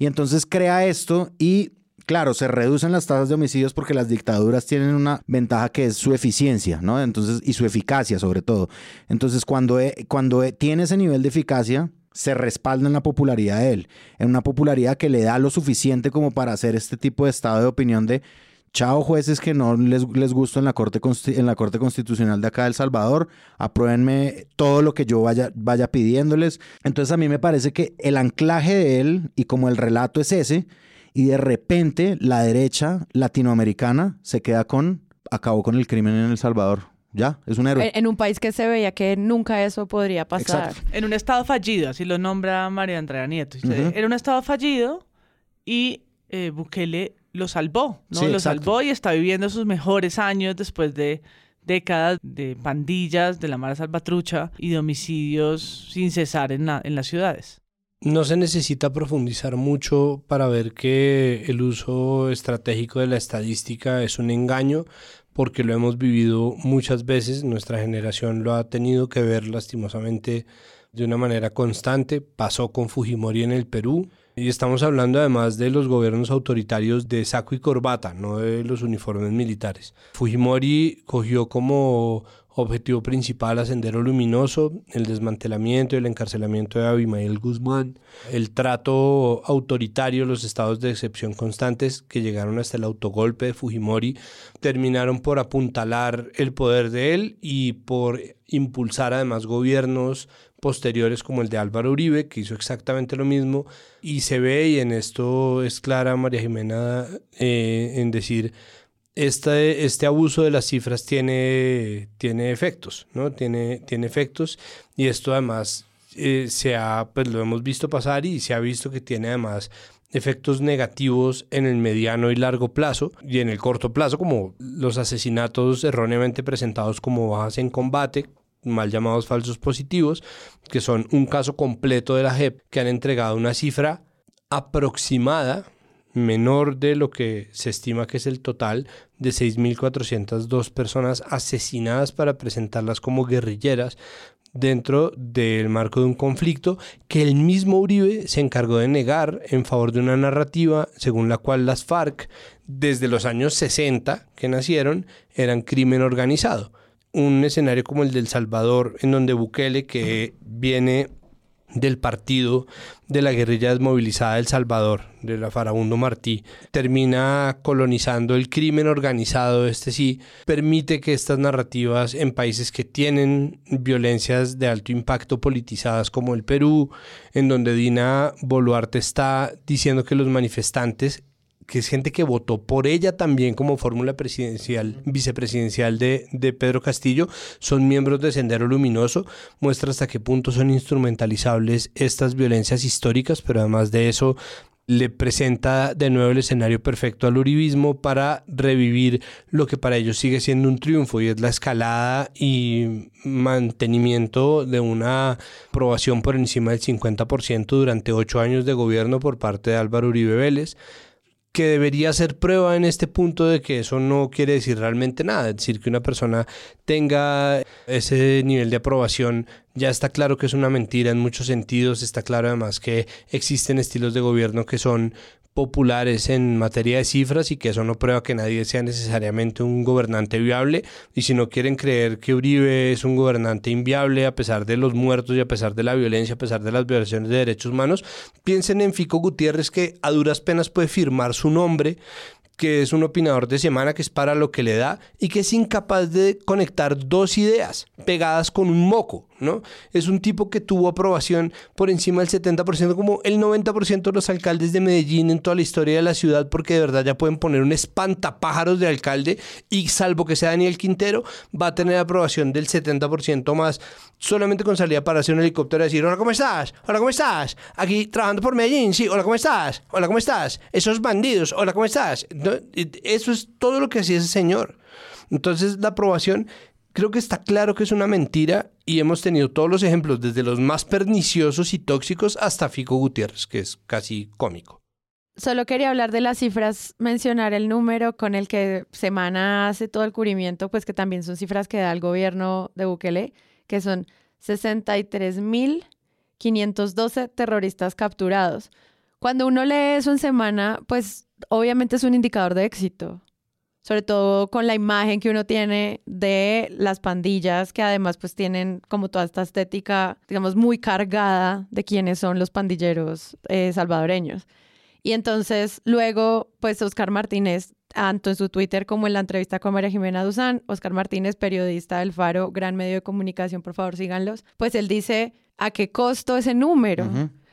Y entonces crea esto y, claro, se reducen las tasas de homicidios porque las dictaduras tienen una ventaja que es su eficiencia, ¿no? Entonces, y su eficacia sobre todo. Entonces, cuando, eh, cuando tiene ese nivel de eficacia, se respalda en la popularidad de él, en una popularidad que le da lo suficiente como para hacer este tipo de estado de opinión de chao jueces que no les, les gusto en la, corte, en la Corte Constitucional de acá de El Salvador, apruébenme todo lo que yo vaya, vaya pidiéndoles. Entonces a mí me parece que el anclaje de él y como el relato es ese, y de repente la derecha latinoamericana se queda con, acabó con el crimen en El Salvador. Ya, es un héroe. En, en un país que se veía que nunca eso podría pasar. Exacto. En un estado fallido, así lo nombra María Andrea Nieto. Ujú. Era un estado fallido y eh, Bukele lo salvó, ¿no? Sí, lo exacto. salvó y está viviendo sus mejores años después de década de pandillas, de la Mara Salvatrucha y de homicidios sin cesar en, en las ciudades. No se necesita profundizar mucho para ver que el uso estratégico de la estadística es un engaño, porque lo hemos vivido muchas veces, nuestra generación lo ha tenido que ver lastimosamente de una manera constante, pasó con Fujimori en el Perú, y estamos hablando además de los gobiernos autoritarios de saco y corbata, no de los uniformes militares. Fujimori cogió como objetivo principal a Sendero Luminoso, el desmantelamiento y el encarcelamiento de Abimael Guzmán, el trato autoritario, los estados de excepción constantes que llegaron hasta el autogolpe de Fujimori, terminaron por apuntalar el poder de él y por impulsar además gobiernos posteriores como el de Álvaro Uribe, que hizo exactamente lo mismo, y se ve, y en esto es clara María Jimena eh, en decir, este, este abuso de las cifras tiene, tiene efectos, ¿no? Tiene, tiene efectos y esto además eh, se ha, pues lo hemos visto pasar y se ha visto que tiene además efectos negativos en el mediano y largo plazo y en el corto plazo como los asesinatos erróneamente presentados como bajas en combate mal llamados falsos positivos que son un caso completo de la JEP que han entregado una cifra aproximada menor de lo que se estima que es el total de 6.402 personas asesinadas para presentarlas como guerrilleras dentro del marco de un conflicto que el mismo Uribe se encargó de negar en favor de una narrativa según la cual las FARC desde los años 60 que nacieron eran crimen organizado. Un escenario como el del Salvador en donde Bukele que viene del partido de la guerrilla desmovilizada del Salvador, de la Farabundo Martí, termina colonizando el crimen organizado, este sí, permite que estas narrativas en países que tienen violencias de alto impacto politizadas como el Perú, en donde Dina Boluarte está diciendo que los manifestantes que es gente que votó por ella también como fórmula presidencial, vicepresidencial de, de Pedro Castillo, son miembros de Sendero Luminoso, muestra hasta qué punto son instrumentalizables estas violencias históricas, pero además de eso le presenta de nuevo el escenario perfecto al uribismo para revivir lo que para ellos sigue siendo un triunfo y es la escalada y mantenimiento de una aprobación por encima del 50% durante ocho años de gobierno por parte de Álvaro Uribe Vélez que debería ser prueba en este punto de que eso no quiere decir realmente nada. Es decir, que una persona tenga ese nivel de aprobación, ya está claro que es una mentira en muchos sentidos. Está claro además que existen estilos de gobierno que son populares en materia de cifras y que eso no prueba que nadie sea necesariamente un gobernante viable. Y si no quieren creer que Uribe es un gobernante inviable a pesar de los muertos y a pesar de la violencia, a pesar de las violaciones de derechos humanos, piensen en Fico Gutiérrez que a duras penas puede firmar su nombre que es un opinador de semana que es para lo que le da y que es incapaz de conectar dos ideas pegadas con un moco, ¿no? Es un tipo que tuvo aprobación por encima del 70%, como el 90% de los alcaldes de Medellín en toda la historia de la ciudad, porque de verdad ya pueden poner un espantapájaros de alcalde y salvo que sea Daniel Quintero, va a tener aprobación del 70% más solamente con salida para hacer un helicóptero y decir, hola, ¿cómo estás? Hola, ¿cómo estás? Aquí trabajando por Medellín, sí, hola, ¿cómo estás? Hola, ¿cómo estás? Esos bandidos, hola, ¿cómo estás? Eso es todo lo que hacía ese señor. Entonces la aprobación creo que está claro que es una mentira y hemos tenido todos los ejemplos, desde los más perniciosos y tóxicos hasta Fico Gutiérrez, que es casi cómico. Solo quería hablar de las cifras, mencionar el número con el que Semana hace todo el cubrimiento, pues que también son cifras que da el gobierno de Bukele, que son 63.512 terroristas capturados. Cuando uno lee eso en Semana, pues obviamente es un indicador de éxito sobre todo con la imagen que uno tiene de las pandillas, que además pues tienen como toda esta estética, digamos, muy cargada de quiénes son los pandilleros eh, salvadoreños. Y entonces luego, pues Oscar Martínez, tanto en su Twitter como en la entrevista con María Jimena Duzán, Oscar Martínez, periodista del Faro, gran medio de comunicación, por favor síganlos, pues él dice a qué costo ese número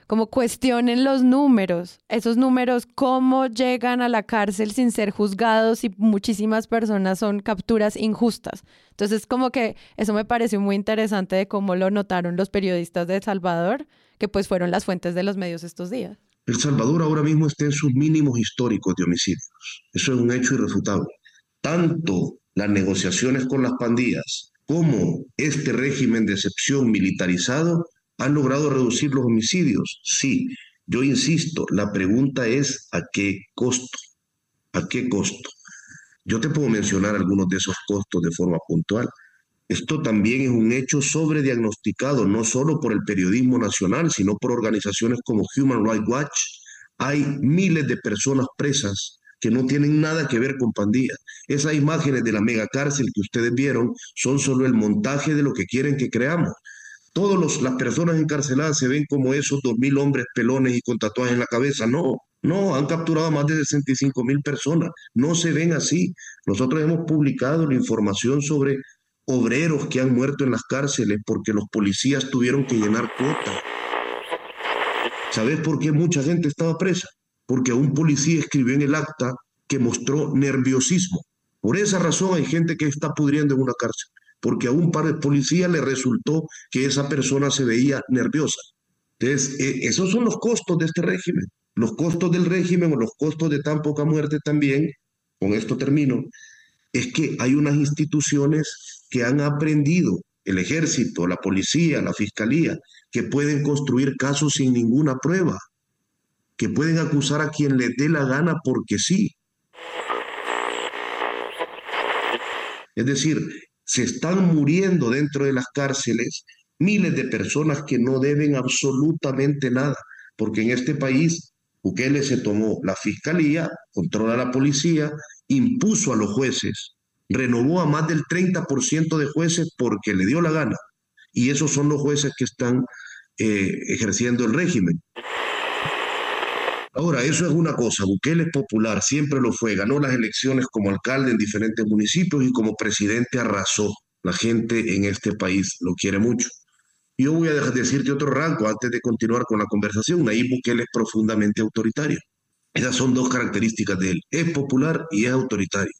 como cuestionen los números, esos números, cómo llegan a la cárcel sin ser juzgados y muchísimas personas son capturas injustas. Entonces, como que eso me pareció muy interesante de cómo lo notaron los periodistas de El Salvador, que pues fueron las fuentes de los medios estos días. El Salvador ahora mismo está en sus mínimos históricos de homicidios. Eso es un hecho irrefutable. Tanto las negociaciones con las pandillas, como este régimen de excepción militarizado, han logrado reducir los homicidios. Sí, yo insisto, la pregunta es ¿a qué costo? ¿A qué costo? Yo te puedo mencionar algunos de esos costos de forma puntual. Esto también es un hecho sobrediagnosticado, no solo por el periodismo nacional, sino por organizaciones como Human Rights Watch. Hay miles de personas presas que no tienen nada que ver con pandillas. Esas imágenes de la megacárcel que ustedes vieron son solo el montaje de lo que quieren que creamos. Todas las personas encarceladas se ven como esos dos mil hombres pelones y con tatuajes en la cabeza. No, no, han capturado a más de 65 mil personas. No se ven así. Nosotros hemos publicado la información sobre obreros que han muerto en las cárceles porque los policías tuvieron que llenar cuotas. ¿Sabes por qué mucha gente estaba presa? Porque un policía escribió en el acta que mostró nerviosismo. Por esa razón hay gente que está pudriendo en una cárcel, porque a un par de policías le resultó que esa persona se veía nerviosa. Entonces, e, esos son los costos de este régimen. Los costos del régimen o los costos de tan poca muerte también, con esto termino, es que hay unas instituciones que han aprendido, el ejército, la policía, la fiscalía, que pueden construir casos sin ninguna prueba, que pueden acusar a quien les dé la gana porque sí. Es decir, se están muriendo dentro de las cárceles miles de personas que no deben absolutamente nada, porque en este país Bukele se tomó la fiscalía, controla la policía, impuso a los jueces, renovó a más del 30% de jueces porque le dio la gana. Y esos son los jueces que están eh, ejerciendo el régimen. Ahora, eso es una cosa, Bukele es popular, siempre lo fue, ganó las elecciones como alcalde en diferentes municipios y como presidente arrasó. La gente en este país lo quiere mucho. Yo voy a decirte otro rango antes de continuar con la conversación. Nayib Bukele es profundamente autoritario. Esas son dos características de él. Es popular y es autoritario.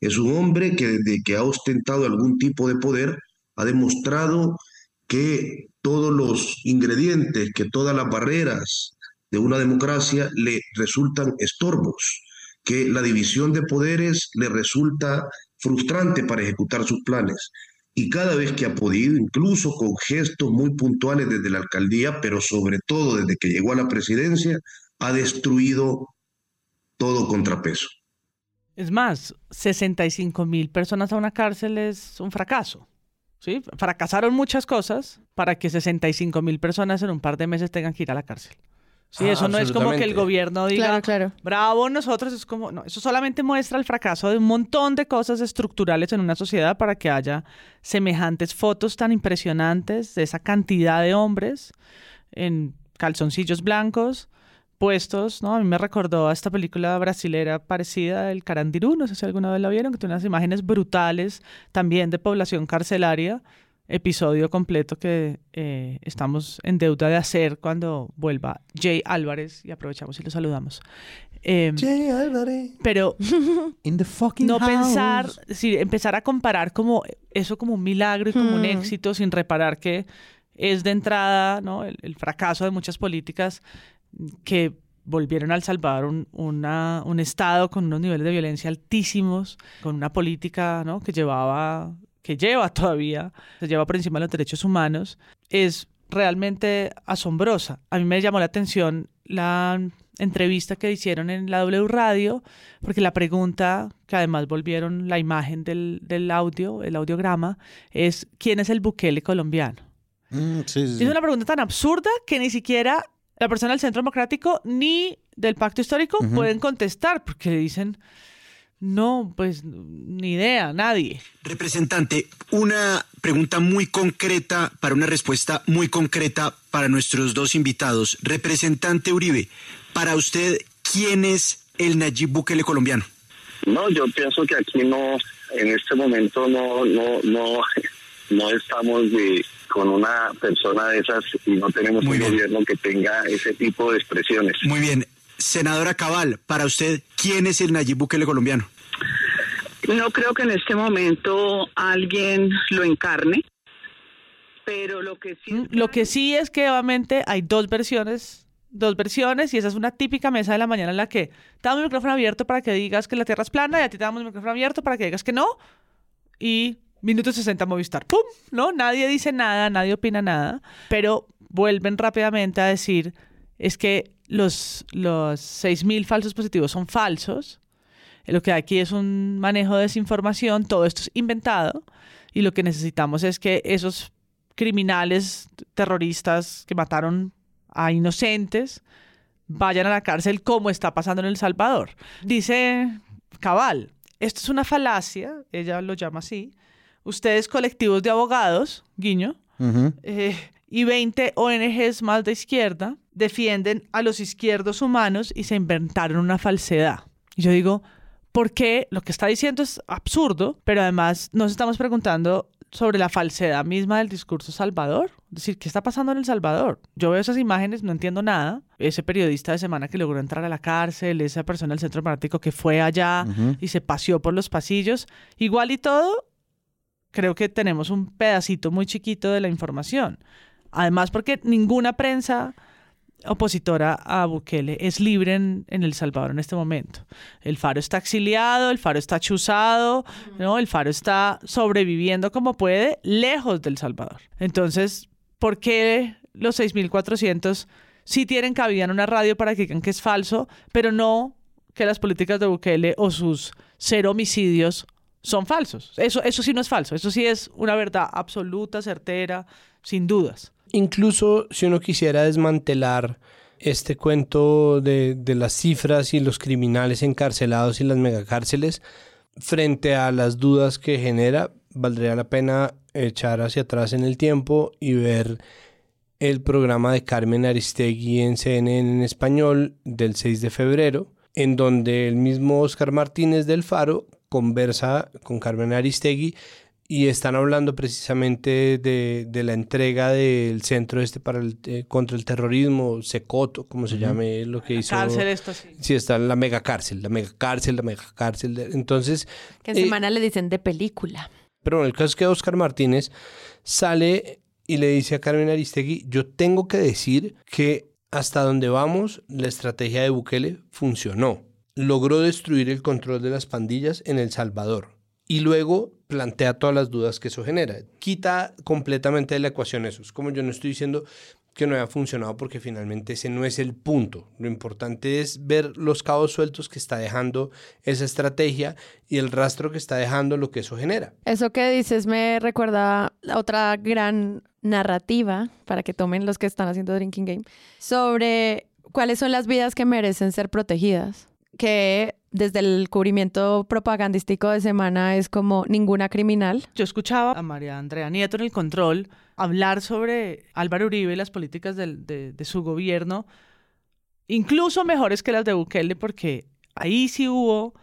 Es un hombre que desde que ha ostentado algún tipo de poder ha demostrado que todos los ingredientes, que todas las barreras de una democracia le resultan estorbos, que la división de poderes le resulta frustrante para ejecutar sus planes y cada vez que ha podido, incluso con gestos muy puntuales desde la alcaldía, pero sobre todo desde que llegó a la presidencia, ha destruido todo contrapeso. Es más, 65 mil personas a una cárcel es un fracaso. ¿sí? Fracasaron muchas cosas para que 65 mil personas en un par de meses tengan que ir a la cárcel. Sí, eso no es como que el gobierno diga, bravo, nosotros, es como, no, eso solamente muestra el fracaso de un montón de cosas estructurales en una sociedad para que haya semejantes fotos tan impresionantes de esa cantidad de hombres en calzoncillos blancos puestos, ¿no? A mí me recordó a esta película brasilera parecida, El Carandirú, no sé si alguna vez la vieron, que tiene unas imágenes brutales también de población carcelaria episodio completo que eh, estamos en deuda de hacer cuando vuelva Jay Álvarez y aprovechamos y lo saludamos. Em, Jay Álvarez. Pero In the fucking no house. pensar, sí, empezar a comparar como eso como un milagro y como un Hmm. éxito sin reparar que es de entrada ¿no? el, el fracaso de muchas políticas que volvieron al Salvador un, una- un estado con unos niveles de violencia altísimos, con una política ¿no? que llevaba, que lleva todavía, se lleva por encima de los derechos humanos, es realmente asombrosa. A mí me llamó la atención la entrevista que hicieron en la W Radio, porque la pregunta, que además volvieron la imagen del, del audio, el audiograma, es ¿quién es el Bukele colombiano? Mm, sí, sí, sí. Es una pregunta tan absurda que ni siquiera la persona del Centro Democrático ni del Pacto Histórico pueden contestar, porque dicen, no, pues ni idea, nadie. Representante, una pregunta muy concreta para una respuesta muy concreta para nuestros dos invitados. Representante Uribe, para usted, ¿quién es el Nayib Bukele colombiano? No, yo pienso que aquí no, en este momento no, no, no, no estamos de- con una persona de esas y no tenemos un gobierno que tenga ese tipo de expresiones. Muy bien. Senadora Cabal, para usted, ¿quién es el Nayib Bukele colombiano? No creo que en este momento alguien lo encarne, pero lo que sí... Mm, Lo que sí es que obviamente hay dos versiones, dos versiones, y esa es una típica mesa de la mañana en la que te damos el micrófono abierto para que digas que la Tierra es plana y a ti te damos el micrófono abierto para que digas que no. y minuto 60 Movistar. ¡Pum! ¿No? Nadie dice nada, nadie opina nada, pero vuelven rápidamente a decir es que los, los 6.000 falsos positivos son falsos. Lo que hay aquí es un manejo de desinformación, todo esto es inventado y lo que necesitamos es que esos criminales terroristas que mataron a inocentes vayan a la cárcel como está pasando en El Salvador. Dice Cabal, esto es una falacia, ella lo llama así. Ustedes colectivos de abogados, guiño, eh, y 20 ONGs más de izquierda defienden a los izquierdos humanos y se inventaron una falsedad. Y yo digo, ¿por qué? Lo que está diciendo es absurdo, pero además nos estamos preguntando sobre la falsedad misma del discurso Salvador. Es decir, ¿qué está pasando en El Salvador? Yo veo esas imágenes, no entiendo nada. Ese periodista de semana que logró entrar a la cárcel, esa persona del centro democrático que fue allá y se paseó por los pasillos. Igual y todo, creo que tenemos un pedacito muy chiquito de la información. Además, porque ninguna prensa opositora a Bukele es libre en, El Salvador en este momento. El Faro está exiliado, el Faro está chuzado, ¿no? el Faro está sobreviviendo como puede lejos del Salvador. Entonces, ¿por qué los 6.400 sí tienen cabida en una radio para que digan que es falso, pero no que las políticas de Bukele o sus cero homicidios son falsos? Eso, eso sí no es falso, eso sí es una verdad absoluta, certera, sin dudas incluso si uno quisiera desmantelar este cuento de, las cifras y los criminales encarcelados y las megacárceles, frente a las dudas que genera, valdría la pena echar hacia atrás en el tiempo y ver el programa de Carmen Aristegui en CNN en español del 6 de febrero, en donde el mismo Oscar Martínez del Faro conversa con Carmen Aristegui y están hablando precisamente de, la entrega del centro este para el, eh, contra el terrorismo, Secoto, como se llame lo que hizo. Cárcel esto sí. Sí, está la mega cárcel, la mega cárcel, la mega cárcel. Entonces... Que en semana le dicen de película. Pero en el caso es que Oscar Martínez sale y le dice a Carmen Aristegui, yo tengo que decir que hasta donde vamos, la estrategia de Bukele funcionó. Logró destruir el control de las pandillas en El Salvador y luego plantea todas las dudas que eso genera. Quita completamente de la ecuación eso. Es como yo no estoy diciendo que no haya funcionado porque finalmente ese no es el punto. Lo importante es ver los cabos sueltos que está dejando esa estrategia y el rastro que está dejando lo que eso genera. Eso que dices me recuerda otra gran narrativa, para que tomen los que están haciendo Drinking Game, sobre cuáles son las vidas que merecen ser protegidas. Que desde el cubrimiento propagandístico de semana es como ninguna criminal. Yo escuchaba a María Andrea Nieto en el control hablar sobre Álvaro Uribe y las políticas de, su gobierno, incluso mejores que las de Bukele, porque ahí sí hubo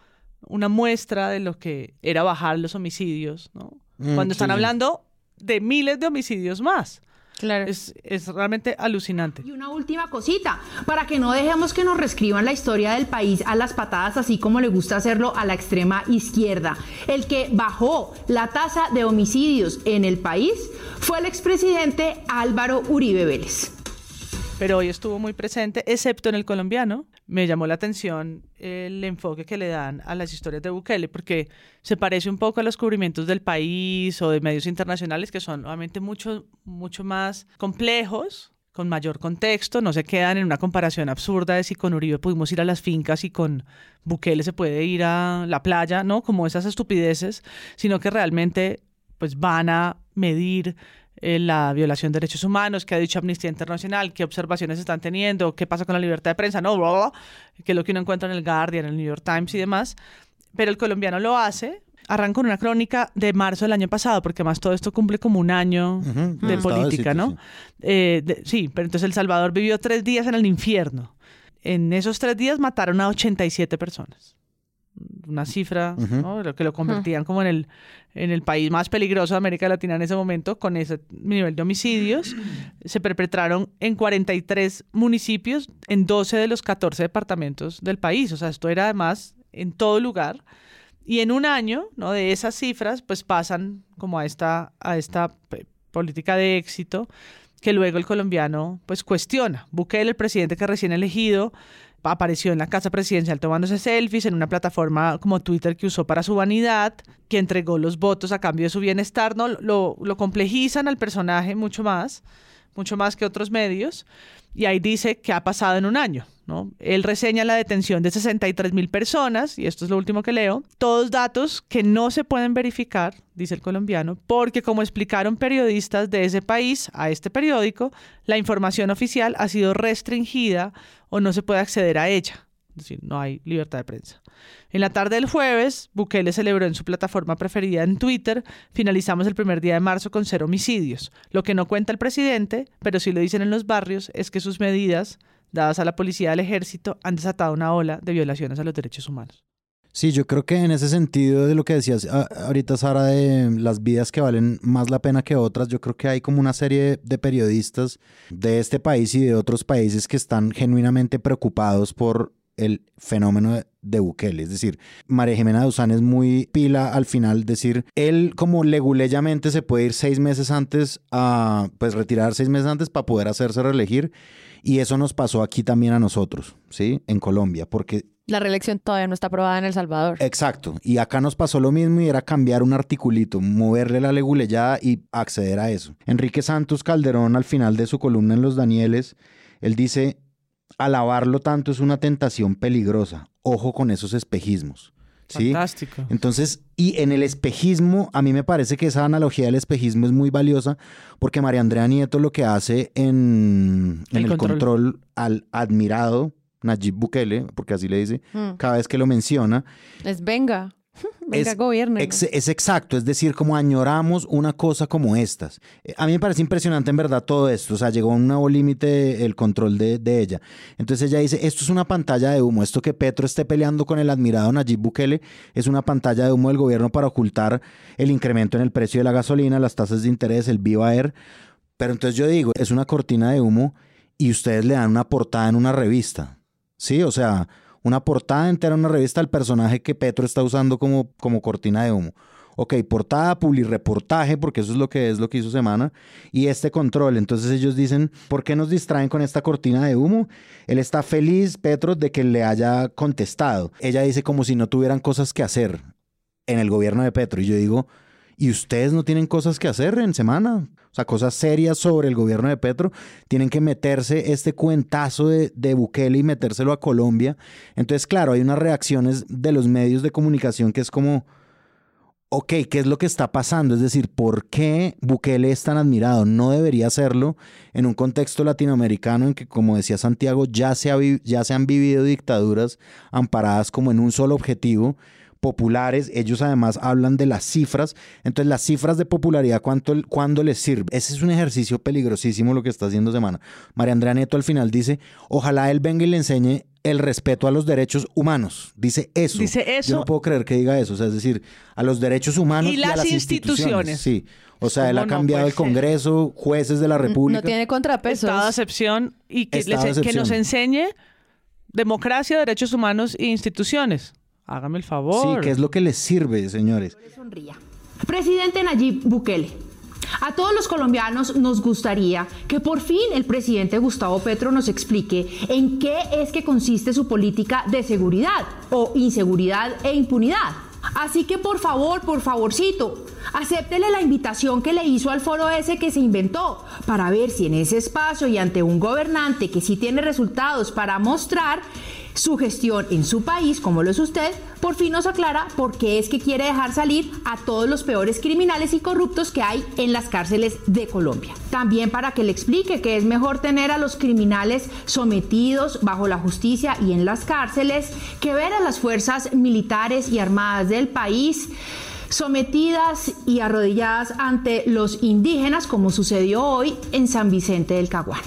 una muestra de lo que era bajar los homicidios, ¿no? Mm, Cuando están hablando de miles de homicidios más. Claro. Es, realmente alucinante. Y una última cosita, para que no dejemos que nos reescriban la historia del país a las patadas, así como le gusta hacerlo a la extrema izquierda. El que bajó la tasa de homicidios en el país fue el expresidente Álvaro Uribe Vélez pero hoy estuvo muy presente, excepto en el colombiano. Me llamó la atención el enfoque que le dan a las historias de Bukele, porque se parece un poco a los cubrimientos del país o de medios internacionales, que son obviamente mucho, mucho más complejos, con mayor contexto, no se quedan en una comparación absurda de si con Uribe pudimos ir a las fincas y con Bukele se puede ir a la playa, ¿no? Como esas estupideces, sino que realmente pues van a medir eh, la violación de derechos humanos, que ha dicho Amnistía Internacional, qué observaciones están teniendo, qué pasa con la libertad de prensa, no, que es lo que uno encuentra en el Guardian, en el New York Times y demás. Pero el colombiano lo hace. Arranca con una crónica de marzo del año pasado, porque más todo esto cumple como un año de política, ¿no? Eh, sí, pero entonces El Salvador vivió tres días en el infierno. En esos tres días mataron a 87 personas una cifra, lo que lo convertían como en el, en el país más peligroso de América Latina en ese momento, con ese nivel de homicidios. Se perpetraron en 43 municipios, en 12 de los 14 departamentos del país. O sea, esto era además en todo lugar. Y en un año, ¿no? De esas cifras, pues pasan como a esta, a esta política de éxito que luego el colombiano pues cuestiona. Bukele, el presidente que recién elegido, apareció en la casa presidencial tomándose selfies en una plataforma como Twitter que usó para su vanidad, que entregó los votos a cambio de su bienestar, ¿no? Lo, lo complejizan al personaje mucho más, mucho más que otros medios, y ahí dice que ha pasado en un año. ¿no? Él reseña la detención de 63 mil personas, y esto es lo último que leo, todos datos que no se pueden verificar, dice el colombiano, porque como explicaron periodistas de ese país a este periódico, la información oficial ha sido restringida o no se puede acceder a ella. Es decir, no hay libertad de prensa. En la tarde del jueves, Bukele celebró en su plataforma preferida en Twitter, finalizamos el primer día de marzo con cero homicidios. Lo que no cuenta el presidente, pero sí lo dicen en los barrios, es que sus medidas, dadas a la policía y al ejército, han desatado una ola de violaciones a los derechos humanos. Sí, yo creo que en ese sentido de lo que decías ah, ahorita, Sara, de las vidas que valen más la pena que otras, yo creo que hay como una serie de periodistas de este país y de otros países que están genuinamente preocupados por el fenómeno de, Bukele. Es decir, María Jimena Duzán es muy pila al final decir, él como leguleyamente se puede ir seis meses antes a, pues retirar seis meses antes para poder hacerse reelegir. Y eso nos pasó aquí también a nosotros, ¿sí? En Colombia, porque... La reelección todavía no está aprobada en El Salvador. Exacto. Y acá nos pasó lo mismo y era cambiar un articulito, moverle la leguleyada y acceder a eso. Enrique Santos Calderón, al final de su columna en Los Danieles, él dice, alabarlo tanto es una tentación peligrosa. Ojo con esos espejismos. ¿sí? Fantástico. Entonces, y en el espejismo, a mí me parece que esa analogía del espejismo es muy valiosa porque María Andrea Nieto lo que hace en, el, control. control. al admirado Nayib Bukele, porque así le dice, Mm. cada vez que lo menciona, Es venga. Venga, es, gobierne. ex- es exacto, es decir, como añoramos una cosa como estas. Eh, A mí me parece impresionante en verdad todo esto, o sea, llegó a un nuevo límite el control de, de ella. Entonces ella dice, esto es una pantalla de humo, esto que Petro esté peleando con el admirado Nayib Bukele es una pantalla de humo del gobierno para ocultar el incremento en el precio de la gasolina, las tasas de interés, el Viva Air. Pero entonces yo digo, es una cortina de humo y ustedes le dan una portada en una revista. Sí, o sea, una portada entera en una revista al personaje que Petro está usando como, como cortina de humo. Ok, portada, publireportaje, porque eso es lo que es lo que hizo Semana, y este control. Entonces ellos dicen, ¿por qué nos distraen con esta cortina de humo? Él está feliz, Petro, de que le haya contestado. Ella dice como si no tuvieran cosas que hacer en el gobierno de Petro. Y yo digo, ¿y ustedes no tienen cosas que hacer en Semana? O sea, cosas serias sobre el gobierno de Petro. Tienen que meterse este cuentazo de, de Bukele y metérselo a Colombia. Entonces, claro, hay unas reacciones de los medios de comunicación que es como, ok, ¿qué es lo que está pasando? Es decir, ¿por qué Bukele es tan admirado? No debería serlo en un contexto latinoamericano en que, como decía Santiago, ya se, ha ya se han vivido dictaduras amparadas como en un solo objetivo populares, ellos además hablan de las cifras, entonces las cifras de popularidad, ¿cuánto, ¿cuándo les sirve? Ese es un ejercicio peligrosísimo lo que está haciendo Semana. María Andrea Neto al final dice, ojalá él venga y le enseñe el respeto a los derechos humanos. Dice eso. Dice Yo eso. no puedo creer que diga eso, o sea, es decir, a los derechos humanos Y y, a las las instituciones. Sí, o sea, él ¿Cómo ha cambiado el Congreso, jueces de la República. No tiene contrapesos. Estado de excepción y que, Estado les- de que nos enseñe democracia, derechos humanos e instituciones. Hágame el Sí, favor. ¿qué es lo que les sirve, señores? Presidente Nayib Bukele. A todos los colombianos nos gustaría que por fin el presidente Gustavo Petro nos explique en qué es que consiste su política de seguridad o inseguridad e impunidad. Así que por favor, por favorcito, acéptele la invitación que le hizo al foro ese que se inventó para ver si en ese espacio y ante un gobernante que sí tiene resultados para mostrar su gestión en su país, como lo es usted, por fin nos aclara por qué es que quiere dejar salir a todos los peores criminales y corruptos que hay en las cárceles de Colombia. También para que le explique que es mejor tener a los criminales sometidos bajo la justicia y en las cárceles que ver a las fuerzas militares y armadas del país sometidas y arrodilladas ante los indígenas como sucedió hoy en San Vicente del Caguán.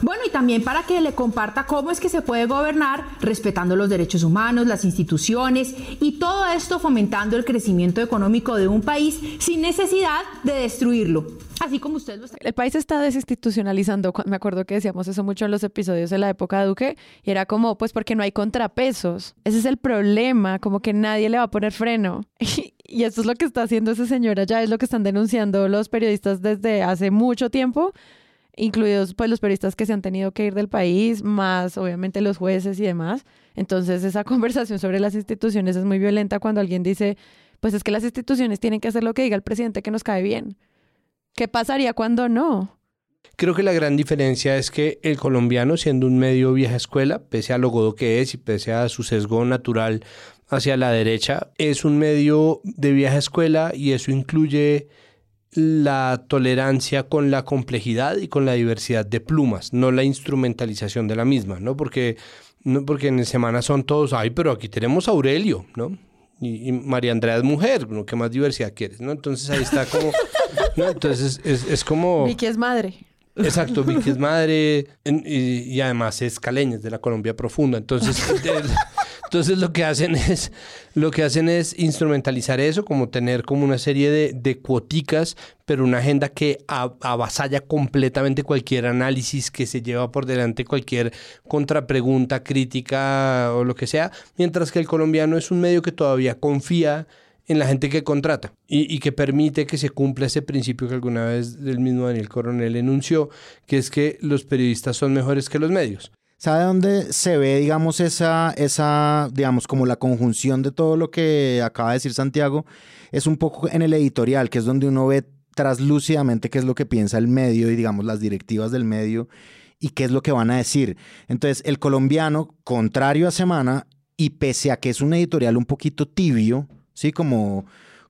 Bueno, y también para que le comparta cómo es que se puede gobernar respetando los derechos humanos, las instituciones y todo esto fomentando el crecimiento económico de un país sin necesidad de destruirlo. Así como usted lo está. El país está desinstitucionalizando. Me acuerdo que decíamos eso mucho en los episodios de la época de Duque. Y era como, pues porque no hay contrapesos. Ese es el problema, como que nadie le va a poner freno. Y esto es lo que está haciendo ese señor allá, es lo que están denunciando los periodistas desde hace mucho tiempo. Incluidos pues los periodistas que se han tenido que ir del país, más obviamente los jueces y demás. Entonces esa conversación sobre las instituciones es muy violenta cuando alguien dice, pues es que las instituciones tienen que hacer lo que diga el presidente que nos cae bien. ¿Qué pasaría cuando no? Creo que la gran diferencia es que el colombiano, siendo un medio vieja escuela, pese a lo godo que es y pese a su sesgo natural hacia la derecha, es un medio de vieja escuela y eso incluye la tolerancia con la complejidad y con la diversidad de plumas, no la instrumentalización de la misma, ¿no? Porque, no, porque en semana son todos, ay, pero aquí tenemos a Aurelio, ¿no? Y, María Andrea es mujer, ¿no? ¿qué más diversidad quieres? ¿no? Entonces ahí está como, ¿no? Entonces es, es como... Vicky es madre. Exacto, Vicky es madre y, además es caleña, es de la Colombia profunda. Entonces, entonces lo que hacen es lo que hacen es instrumentalizar eso, como tener como una serie de, de cuoticas, pero una agenda que avasalla completamente cualquier análisis que se lleva por delante, cualquier contrapregunta, crítica o lo que sea, mientras que el colombiano es un medio que todavía confía en la gente que contrata y, que permite que se cumpla ese principio que alguna vez el mismo Daniel Coronel enunció, que es que los periodistas son mejores que los medios. ¿Sabe dónde se ve, digamos, esa, esa, digamos, como la conjunción de todo lo que acaba de decir Santiago? Es un poco en el editorial, que es donde uno ve traslúcidamente qué es lo que piensa el medio y, digamos, las directivas del medio y qué es lo que van a decir. Entonces, el colombiano, contrario a Semana, y pese a que es un editorial un poquito tibio, ¿sí? Como,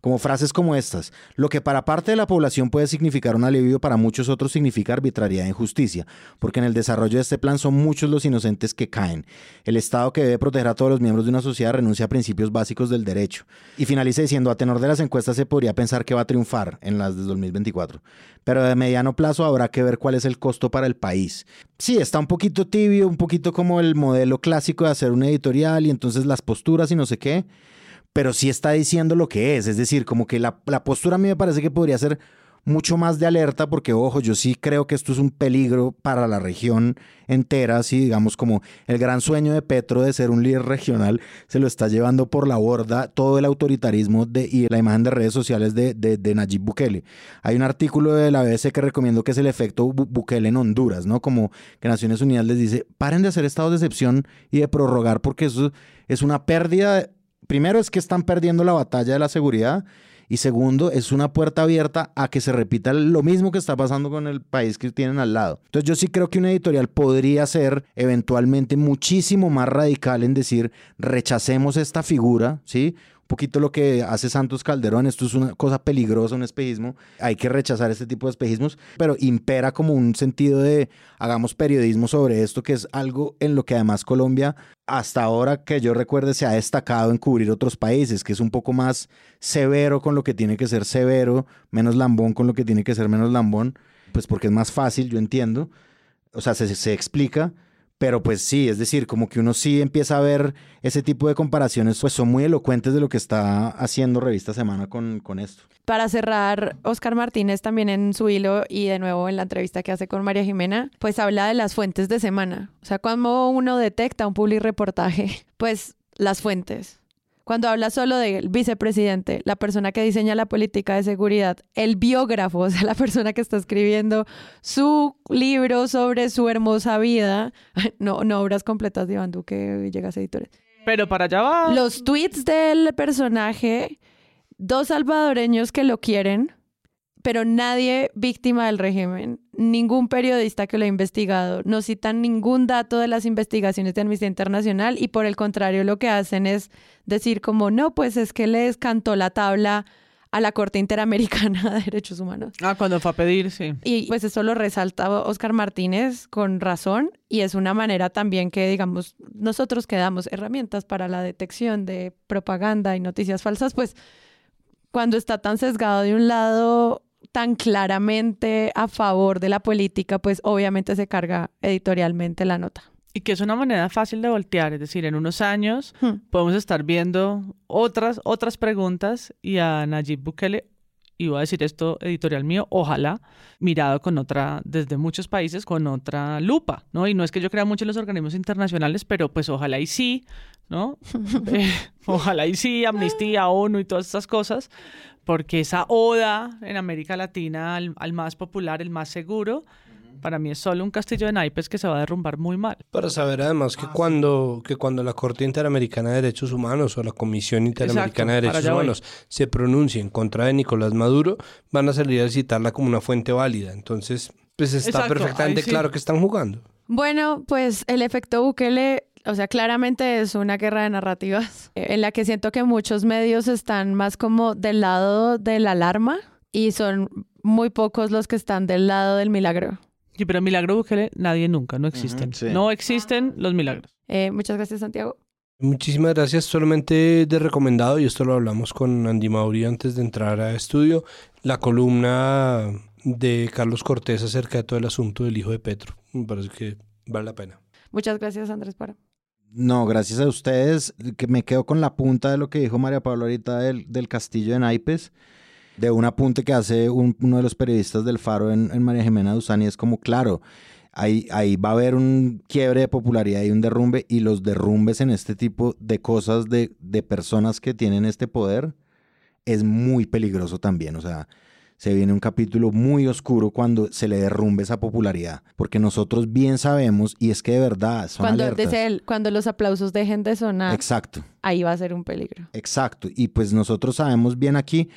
como frases como estas. Lo que para parte de la población puede significar un alivio, para muchos otros significa arbitrariedad e injusticia, porque en el desarrollo de este plan son muchos los inocentes que caen. El Estado que debe proteger a todos los miembros de una sociedad renuncia a principios básicos del derecho. Y finaliza diciendo, a tenor de las encuestas se podría pensar que va a triunfar en las de 2024, pero de mediano plazo habrá que ver cuál es el costo para el país. Sí, está un poquito tibio, un poquito como el modelo clásico de hacer un editorial y entonces las posturas y no sé qué pero sí está diciendo lo que es. Es decir, como que la, postura a mí me parece que podría ser mucho más de alerta porque, ojo, yo sí creo que esto es un peligro para la región entera, así digamos como el gran sueño de Petro de ser un líder regional se lo está llevando por la borda todo el autoritarismo de, y la imagen de redes sociales de, de, Nayib Bukele. Hay un artículo de la BBC que recomiendo que es el efecto Bukele en Honduras, ¿no? Como que Naciones Unidas les dice, paren de hacer estados de excepción y de prorrogar porque eso es una pérdida primero es que están perdiendo la batalla de la seguridad y segundo es una puerta abierta a que se repita lo mismo que está pasando con el país que tienen al lado. Entonces yo sí creo que una editorial podría ser eventualmente muchísimo más radical en decir rechacemos esta figura, ¿sí? Un poquito lo que hace Santos Calderón. Esto es una cosa peligrosa, un espejismo. Hay que rechazar este tipo de espejismos, pero impera como un sentido de hagamos periodismo sobre esto, que es algo en lo que además Colombia, hasta ahora que yo recuerde, se ha destacado en cubrir otros países, que es un poco más severo con lo que tiene que ser severo, menos lambón con lo que tiene que ser menos lambón, pues porque es más fácil, yo entiendo. O sea, se, se explica pero pues sí, es decir, como que uno sí empieza a ver ese tipo de comparaciones, pues son muy elocuentes de lo que está haciendo Revista Semana con, con esto. Para cerrar, Oscar Martínez también en su hilo y de nuevo en la entrevista que hace con María Jimena, pues habla de las fuentes de semana. O sea, cuando uno detecta un public reportaje, pues las fuentes. Cuando habla solo del vicepresidente, la persona que diseña la política de seguridad, el biógrafo, o sea, la persona que está escribiendo su libro sobre su hermosa vida, no, no obras completas de Iván Duque, llegas a editores. Pero para allá va. Los tweets del personaje, dos salvadoreños que lo quieren, pero nadie víctima del régimen, ningún periodista que lo ha investigado, no citan ningún dato de las investigaciones de Amnistía Internacional y por el contrario lo que hacen es decir como, no, pues es que les cantó la tabla a la Corte Interamericana de Derechos Humanos. Ah, cuando fue a pedir, sí. Y pues eso lo resalta Oscar Martínez con razón y es una manera también que, digamos, nosotros que damos herramientas para la detección de propaganda y noticias falsas, pues cuando está tan sesgado de un lado tan claramente a favor de la política, pues obviamente se carga editorialmente la nota. Y que es una manera fácil de voltear, es decir, en unos años hmm. podemos estar viendo otras, otras preguntas y a Nayib Bukele, y voy a decir esto editorial mío, ojalá mirado con otra, desde muchos países, con otra lupa, ¿no? Y no es que yo crea mucho en los organismos internacionales, pero pues ojalá y sí, ¿no? Eh, ojalá y sí, Amnistía, ONU y todas esas cosas, porque esa oda en América Latina al, más popular, el más seguro, Para mí es solo un castillo de naipes que se va a derrumbar muy mal. Para saber además Ah, que cuando, que cuando la Corte Interamericana de Derechos Humanos o la Comisión Interamericana de Derechos voy. Humanos se pronuncie en contra de Nicolás Maduro, van a salir a citarla como una fuente válida. Entonces, pues está Exacto, perfectamente sí. claro que están jugando. Bueno, pues el efecto Bukele, o sea, claramente es una guerra de narrativas eh, en la que siento que muchos medios están más como del lado de la alarma y son muy pocos los que están del lado del milagro. Sí, pero milagro Bukele, nadie nunca, no existen. sí. No existen los milagros. Eh, muchas gracias, Santiago. Muchísimas gracias. Solamente de recomendado, y esto lo hablamos con Andy Mauri antes de entrar a estudio, la columna de Carlos Cortés acerca de todo el asunto del hijo de Petro. Me parece que vale la pena. Muchas gracias, Andrés Para. No, gracias a ustedes, que me quedo con la punta de lo que dijo María Paula ahorita del, del castillo de naipes, de un apunte que hace un- uno de los periodistas del Faro en, en María Jimena Duzani, es como, claro, ahí, ahí va a haber un quiebre de popularidad y un derrumbe, y los derrumbes en este tipo de cosas de, de personas que tienen este poder es muy peligroso también, o sea, se viene un capítulo muy oscuro cuando se le derrumbe esa popularidad, porque nosotros bien sabemos, y es que de verdad son Cuando, alertas. cuando los aplausos dejen de sonar, Exacto. ahí va a ser un peligro. Exacto. Y pues nosotros sabemos bien aquí,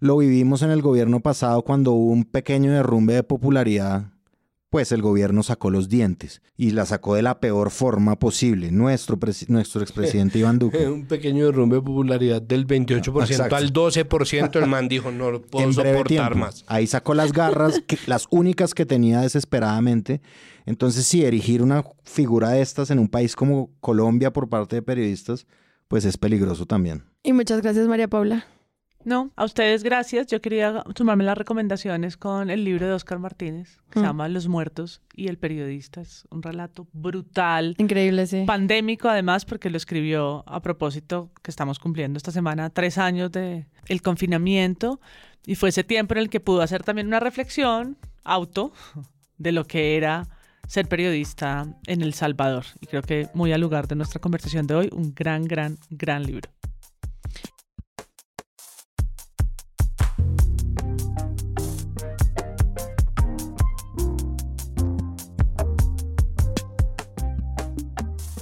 lo vivimos en el gobierno pasado cuando hubo un pequeño derrumbe de popularidad, pues el gobierno sacó los dientes y la sacó de la peor forma posible. Nuestro, nuestro expresidente Iván Duque. Un pequeño derrumbe de popularidad del 28% Exacto. al 12%. El man dijo, no lo puedo en breve soportar tiempo. más. Ahí sacó las garras, que- las únicas que tenía desesperadamente. Entonces, sí, erigir una figura de estas en un país como Colombia por parte de periodistas, pues es peligroso también. Y muchas gracias, María Paula. No, a ustedes gracias. Yo quería sumarme las recomendaciones con el libro de Oscar Martínez, que se Mm. llama Los Muertos y el Periodista. Es un relato brutal. Increíble, sí. Pandémico, además, porque lo escribió a propósito que estamos cumpliendo esta semana tres años de el confinamiento. Y fue ese tiempo en el que pudo hacer también una reflexión auto de lo que era ser periodista en El Salvador. Y creo que muy al lugar de nuestra conversación de hoy, un gran, gran, gran libro.